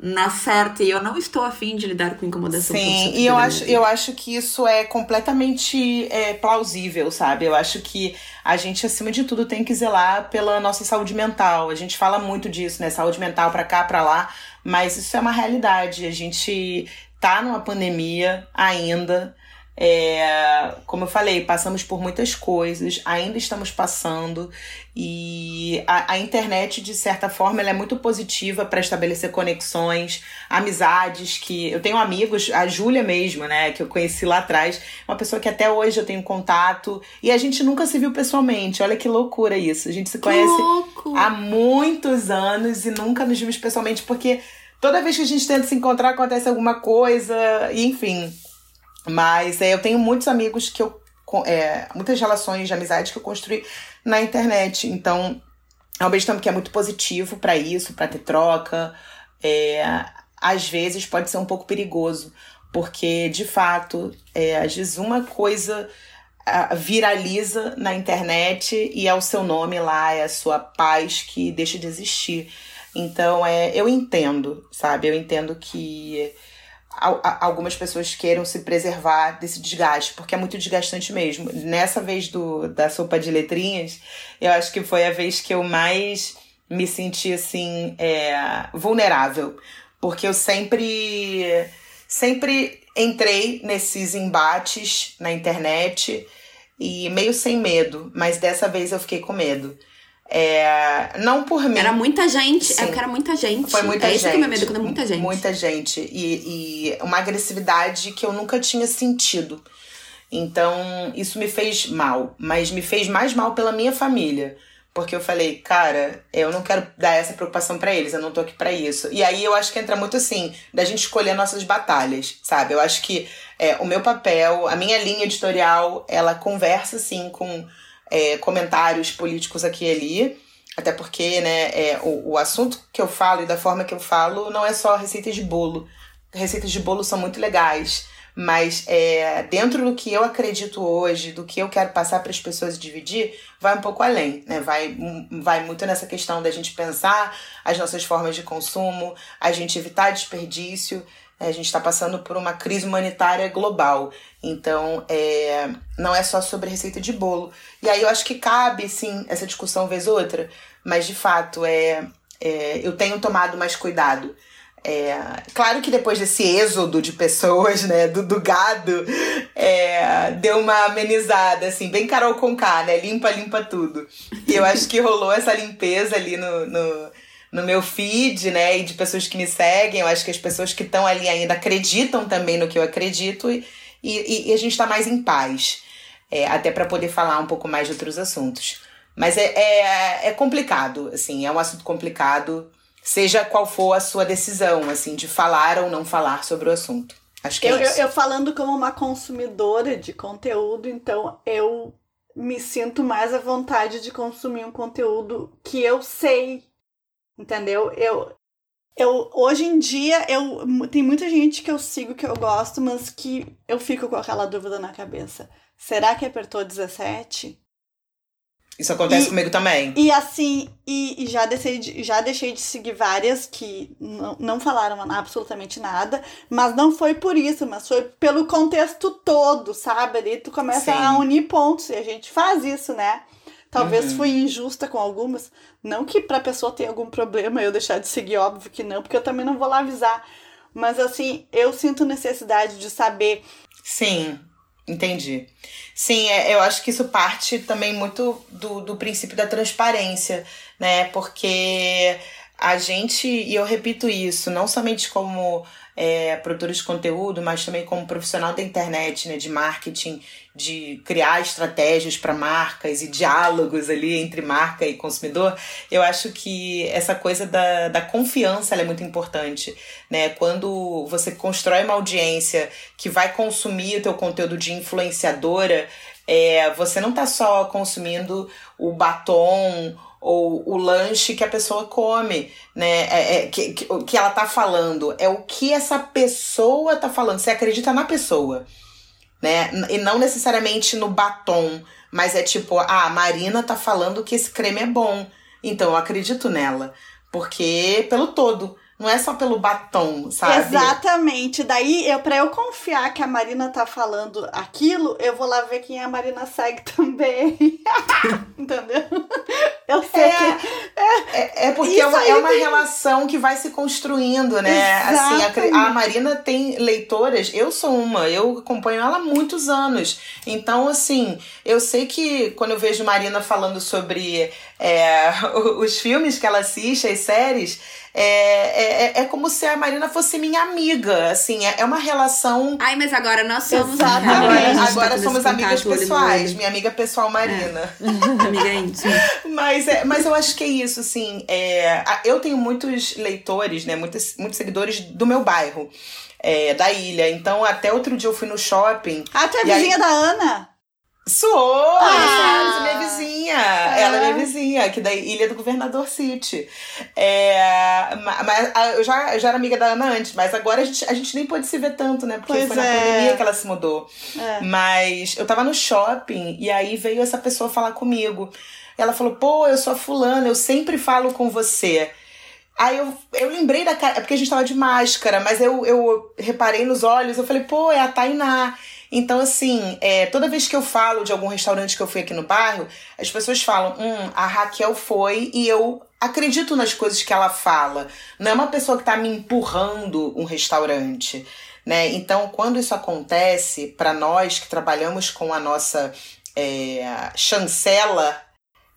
Na certa, e eu não estou afim de lidar com incomodação. Sim, e eu acho, eu acho que isso é completamente é, plausível, sabe? Eu acho que a gente, acima de tudo, tem que zelar pela nossa saúde mental. A gente fala muito disso, né? Saúde mental pra cá, pra lá, mas isso é uma realidade. A gente tá numa pandemia ainda. É, como eu falei, passamos por muitas coisas, ainda estamos passando, e a, a internet, de certa forma, ela é muito positiva para estabelecer conexões, amizades que. Eu tenho amigos, a Júlia mesmo, né, que eu conheci lá atrás, uma pessoa que até hoje eu tenho contato, e a gente nunca se viu pessoalmente. Olha que loucura isso. A gente se conhece há muitos anos e nunca nos vimos pessoalmente, porque toda vez que a gente tenta se encontrar acontece alguma coisa, e enfim. Mas é, eu tenho muitos amigos que eu. É, muitas relações de amizade que eu construí na internet. Então, ao mesmo tempo que é muito positivo para isso, para ter troca, é, às vezes pode ser um pouco perigoso. Porque, de fato, é, às vezes uma coisa viraliza na internet e é o seu nome lá, é a sua paz que deixa de existir. Então, é, eu entendo, sabe? Eu entendo que algumas pessoas queiram se preservar desse desgaste, porque é muito desgastante mesmo. Nessa vez do, da sopa de letrinhas, eu acho que foi a vez que eu mais me senti assim, é, vulnerável. Porque eu sempre, sempre entrei nesses embates na internet e meio sem medo, mas dessa vez eu fiquei com medo. É, não por mim. Era muita gente. Sim. É porque era muita gente. Foi muita é gente. isso que é meu medo, quando é muita gente. Muita gente. E, e uma agressividade que eu nunca tinha sentido. Então, isso me fez mal. Mas me fez mais mal pela minha família. Porque eu falei, cara, eu não quero dar essa preocupação pra eles, eu não tô aqui pra isso. E aí eu acho que entra muito assim, da gente escolher nossas batalhas, sabe? Eu acho que é, o meu papel, a minha linha editorial, ela conversa assim com é, comentários políticos aqui e ali. Até porque, né, é, o, o assunto que eu falo e da forma que eu falo não é só receitas de bolo. Receitas de bolo são muito legais, mas é, dentro do que eu acredito hoje, do que eu quero passar para as pessoas e dividir, vai um pouco além, né? Vai, vai muito nessa questão da gente pensar as nossas formas de consumo, a gente evitar desperdício. A gente está passando por uma crise humanitária global. Então, é, não é só sobre receita de bolo. E aí eu acho que cabe, sim, essa discussão vez outra. Mas, de fato, é, é, eu tenho tomado mais cuidado. É, claro que depois desse êxodo de pessoas, né, do, do gado, é, deu uma amenizada, assim, bem Carol Conká, né, limpa, limpa tudo. E eu acho que rolou essa limpeza ali no, no, no meu feed, né, e de pessoas que me seguem. Eu acho que as pessoas que estão ali ainda acreditam também no que eu acredito e, e, e a gente está mais em paz, é, até para poder falar um pouco mais de outros assuntos. Mas é, é, é complicado, assim, é um assunto complicado seja qual for a sua decisão, assim, de falar ou não falar sobre o assunto. Acho que é eu, isso. Eu, eu falando como uma consumidora de conteúdo, então eu me sinto mais à vontade de consumir um conteúdo que eu sei, entendeu? Eu, eu hoje em dia eu tem muita gente que eu sigo que eu gosto, mas que eu fico com aquela dúvida na cabeça. Será que apertou 17? Isso acontece e, comigo também. E assim, e, e, já, deixei de, já deixei de seguir várias que não, não falaram absolutamente nada, mas não foi por isso, mas foi pelo contexto todo, sabe? Ali tu começa Sim. a unir pontos e a gente faz isso, né? Talvez uhum. fui injusta com algumas. Não que pra pessoa tenha algum problema eu deixar de seguir, óbvio que não, porque eu também não vou lá avisar. Mas assim, eu sinto necessidade de saber. Sim. Entendi. Sim, é, eu acho que isso parte também muito do, do princípio da transparência, né? Porque a gente, e eu repito isso, não somente como é, produtora de conteúdo, mas também como profissional da internet, né, de marketing, de criar estratégias para marcas e diálogos ali entre marca e consumidor, eu acho que essa coisa da, da confiança é muito importante. Né? Quando você constrói uma audiência que vai consumir o teu conteúdo de influenciadora, é, você não está só consumindo o batom ou o lanche que a pessoa come, né? É, é, que, que, que ela tá falando. É o que essa pessoa tá falando. Você acredita na pessoa, né? E não necessariamente no batom. Mas é tipo, ah, a Marina tá falando que esse creme é bom. Então eu acredito nela. Porque pelo todo. Não é só pelo batom, sabe? Exatamente. Daí, eu, pra eu confiar que a Marina tá falando aquilo, eu vou lá ver quem a Marina segue *laughs* também. *laughs* Entendeu? Eu sei é, que. É, porque é uma, é uma relação que vai se construindo, né? Exatamente. Assim, a, a Marina tem leitoras, eu sou uma, eu acompanho ela há muitos anos. Então, assim, eu sei que quando eu vejo Marina falando sobre é, *laughs* os filmes que ela assiste, as séries é, é, é como se a Marina fosse minha amiga, assim, é, é uma relação... Ai, mas agora nós somos... Exatamente. Agora, agora tá somos amigas pessoais, minha amiga pessoal Marina. É. *laughs* amiga íntima. *laughs* mas, é, mas eu acho que é isso, assim, é, eu tenho muitos leitores, né, muitos, muitos seguidores do meu bairro. É, da ilha. Então, até outro dia eu fui no shopping. Ah, tu é vizinha aí... da Ana? Sou! Ah, minha vizinha. É. Ela é minha vizinha, aqui da Ilha do Governador City. É, mas eu já, eu já era amiga da Ana antes, mas agora a gente, a gente nem pode se ver tanto, né? Porque pois foi é. na pandemia que ela se mudou. É. Mas eu tava no shopping e aí veio essa pessoa falar comigo. Ela falou: pô, eu sou a fulana, eu sempre falo com você. Aí eu, eu lembrei da cara, é porque a gente tava de máscara, mas eu, eu reparei nos olhos, eu falei, pô, é a Tainá. Então, assim, é, toda vez que eu falo de algum restaurante que eu fui aqui no bairro, as pessoas falam: hum, a Raquel foi e eu acredito nas coisas que ela fala. Não é uma pessoa que está me empurrando um restaurante. Né? Então, quando isso acontece, para nós que trabalhamos com a nossa é, chancela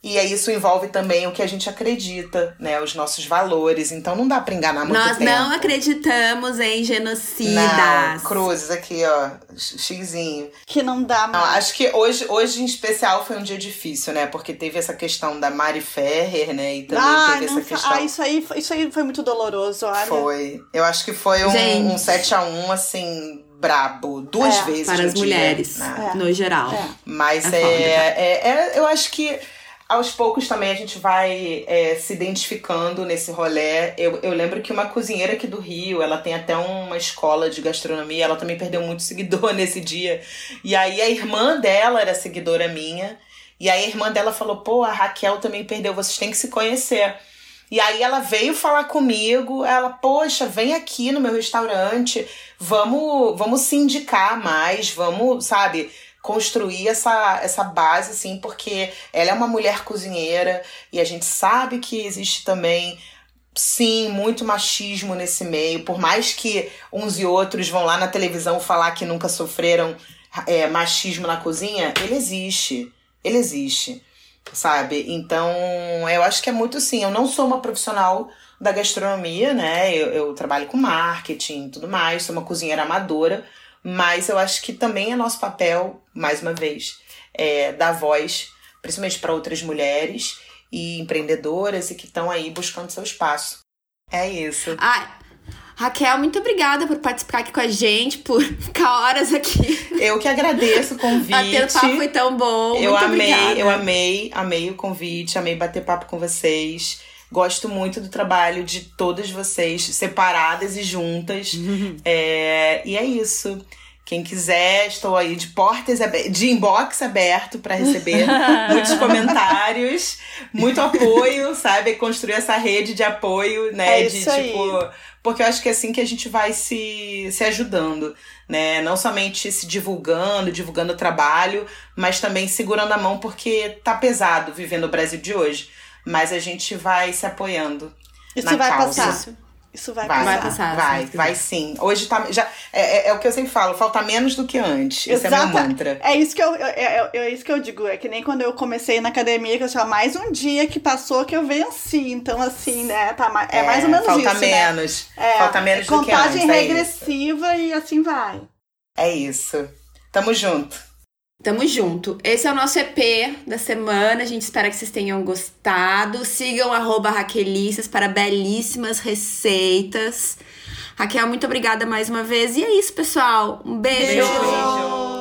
e aí isso envolve também o que a gente acredita, né? Os nossos valores. Então não dá pra enganar muito Nós tempo. não acreditamos em genocidas. Não, cruzes aqui, ó. Xizinho. Que não dá mais. Não, acho que hoje, hoje em especial foi um dia difícil, né? Porque teve essa questão da Mari Ferrer, né? E também ah, teve essa questão. Ah, isso aí, isso aí foi muito doloroso, olha. Foi. Eu acho que foi um, um 7x1, assim, brabo duas é, vezes para as dia, mulheres né? no geral é. mas é, é, é, eu acho que aos poucos também a gente vai é, se identificando nesse rolê. Eu, eu lembro que uma cozinheira aqui do Rio, ela tem até uma escola de gastronomia, ela também perdeu muito *laughs* seguidor nesse dia. E aí a irmã dela era seguidora minha. E aí a irmã dela falou: pô, a Raquel também perdeu, vocês têm que se conhecer. E aí ela veio falar comigo, ela, poxa, vem aqui no meu restaurante, vamos, vamos se indicar mais, vamos, sabe? Construir essa, essa base, assim, porque ela é uma mulher cozinheira e a gente sabe que existe também sim, muito machismo nesse meio. Por mais que uns e outros vão lá na televisão falar que nunca sofreram é, machismo na cozinha, ele existe. Ele existe, sabe? Então, eu acho que é muito sim. Eu não sou uma profissional da gastronomia, né? Eu, eu trabalho com marketing e tudo mais, sou uma cozinheira amadora, mas eu acho que também é nosso papel, mais uma vez, é, dar voz, principalmente para outras mulheres e empreendedoras e que estão aí buscando seu espaço. É isso. Ah, Raquel, muito obrigada por participar aqui com a gente, por *laughs* ficar horas aqui. Eu que agradeço o convite. Bater papo foi tão bom. Eu muito amei, obrigada. eu amei, amei o convite, amei bater papo com vocês. Gosto muito do trabalho de todas vocês, separadas e juntas. *laughs* é, e é isso. Quem quiser, estou aí de portas de inbox aberto para receber *laughs* muitos comentários, muito apoio, sabe? Construir essa rede de apoio, né? É de isso aí. tipo. Porque eu acho que é assim que a gente vai se, se ajudando, né? Não somente se divulgando, divulgando o trabalho, mas também segurando a mão, porque tá pesado viver no Brasil de hoje. Mas a gente vai se apoiando. Isso na vai causa. passar. Isso vai, Vai, passar. Vai passar. Vai, sim. vai sim. Hoje tá. Já, é, é- é o que eu sempre falo, falta menos do que antes. Esse é meu mantra. É isso que eu, é, é- é isso que eu digo. É que nem quando eu comecei na academia, que eu tinha mais um dia que passou que eu venci. Então, assim, né? Tá, ma- é, mais ou menos falta isso. né? menos. É, falta menos do que antes. contagem É regressiva e assim vai. É isso. Tamo junto. Tamo junto. Esse é o nosso EP da semana. A gente espera que vocês tenham gostado. Sigam arroba Raquelices para belíssimas receitas. Raquel, muito obrigada mais uma vez. E é isso, pessoal. Um beijo. Beijo.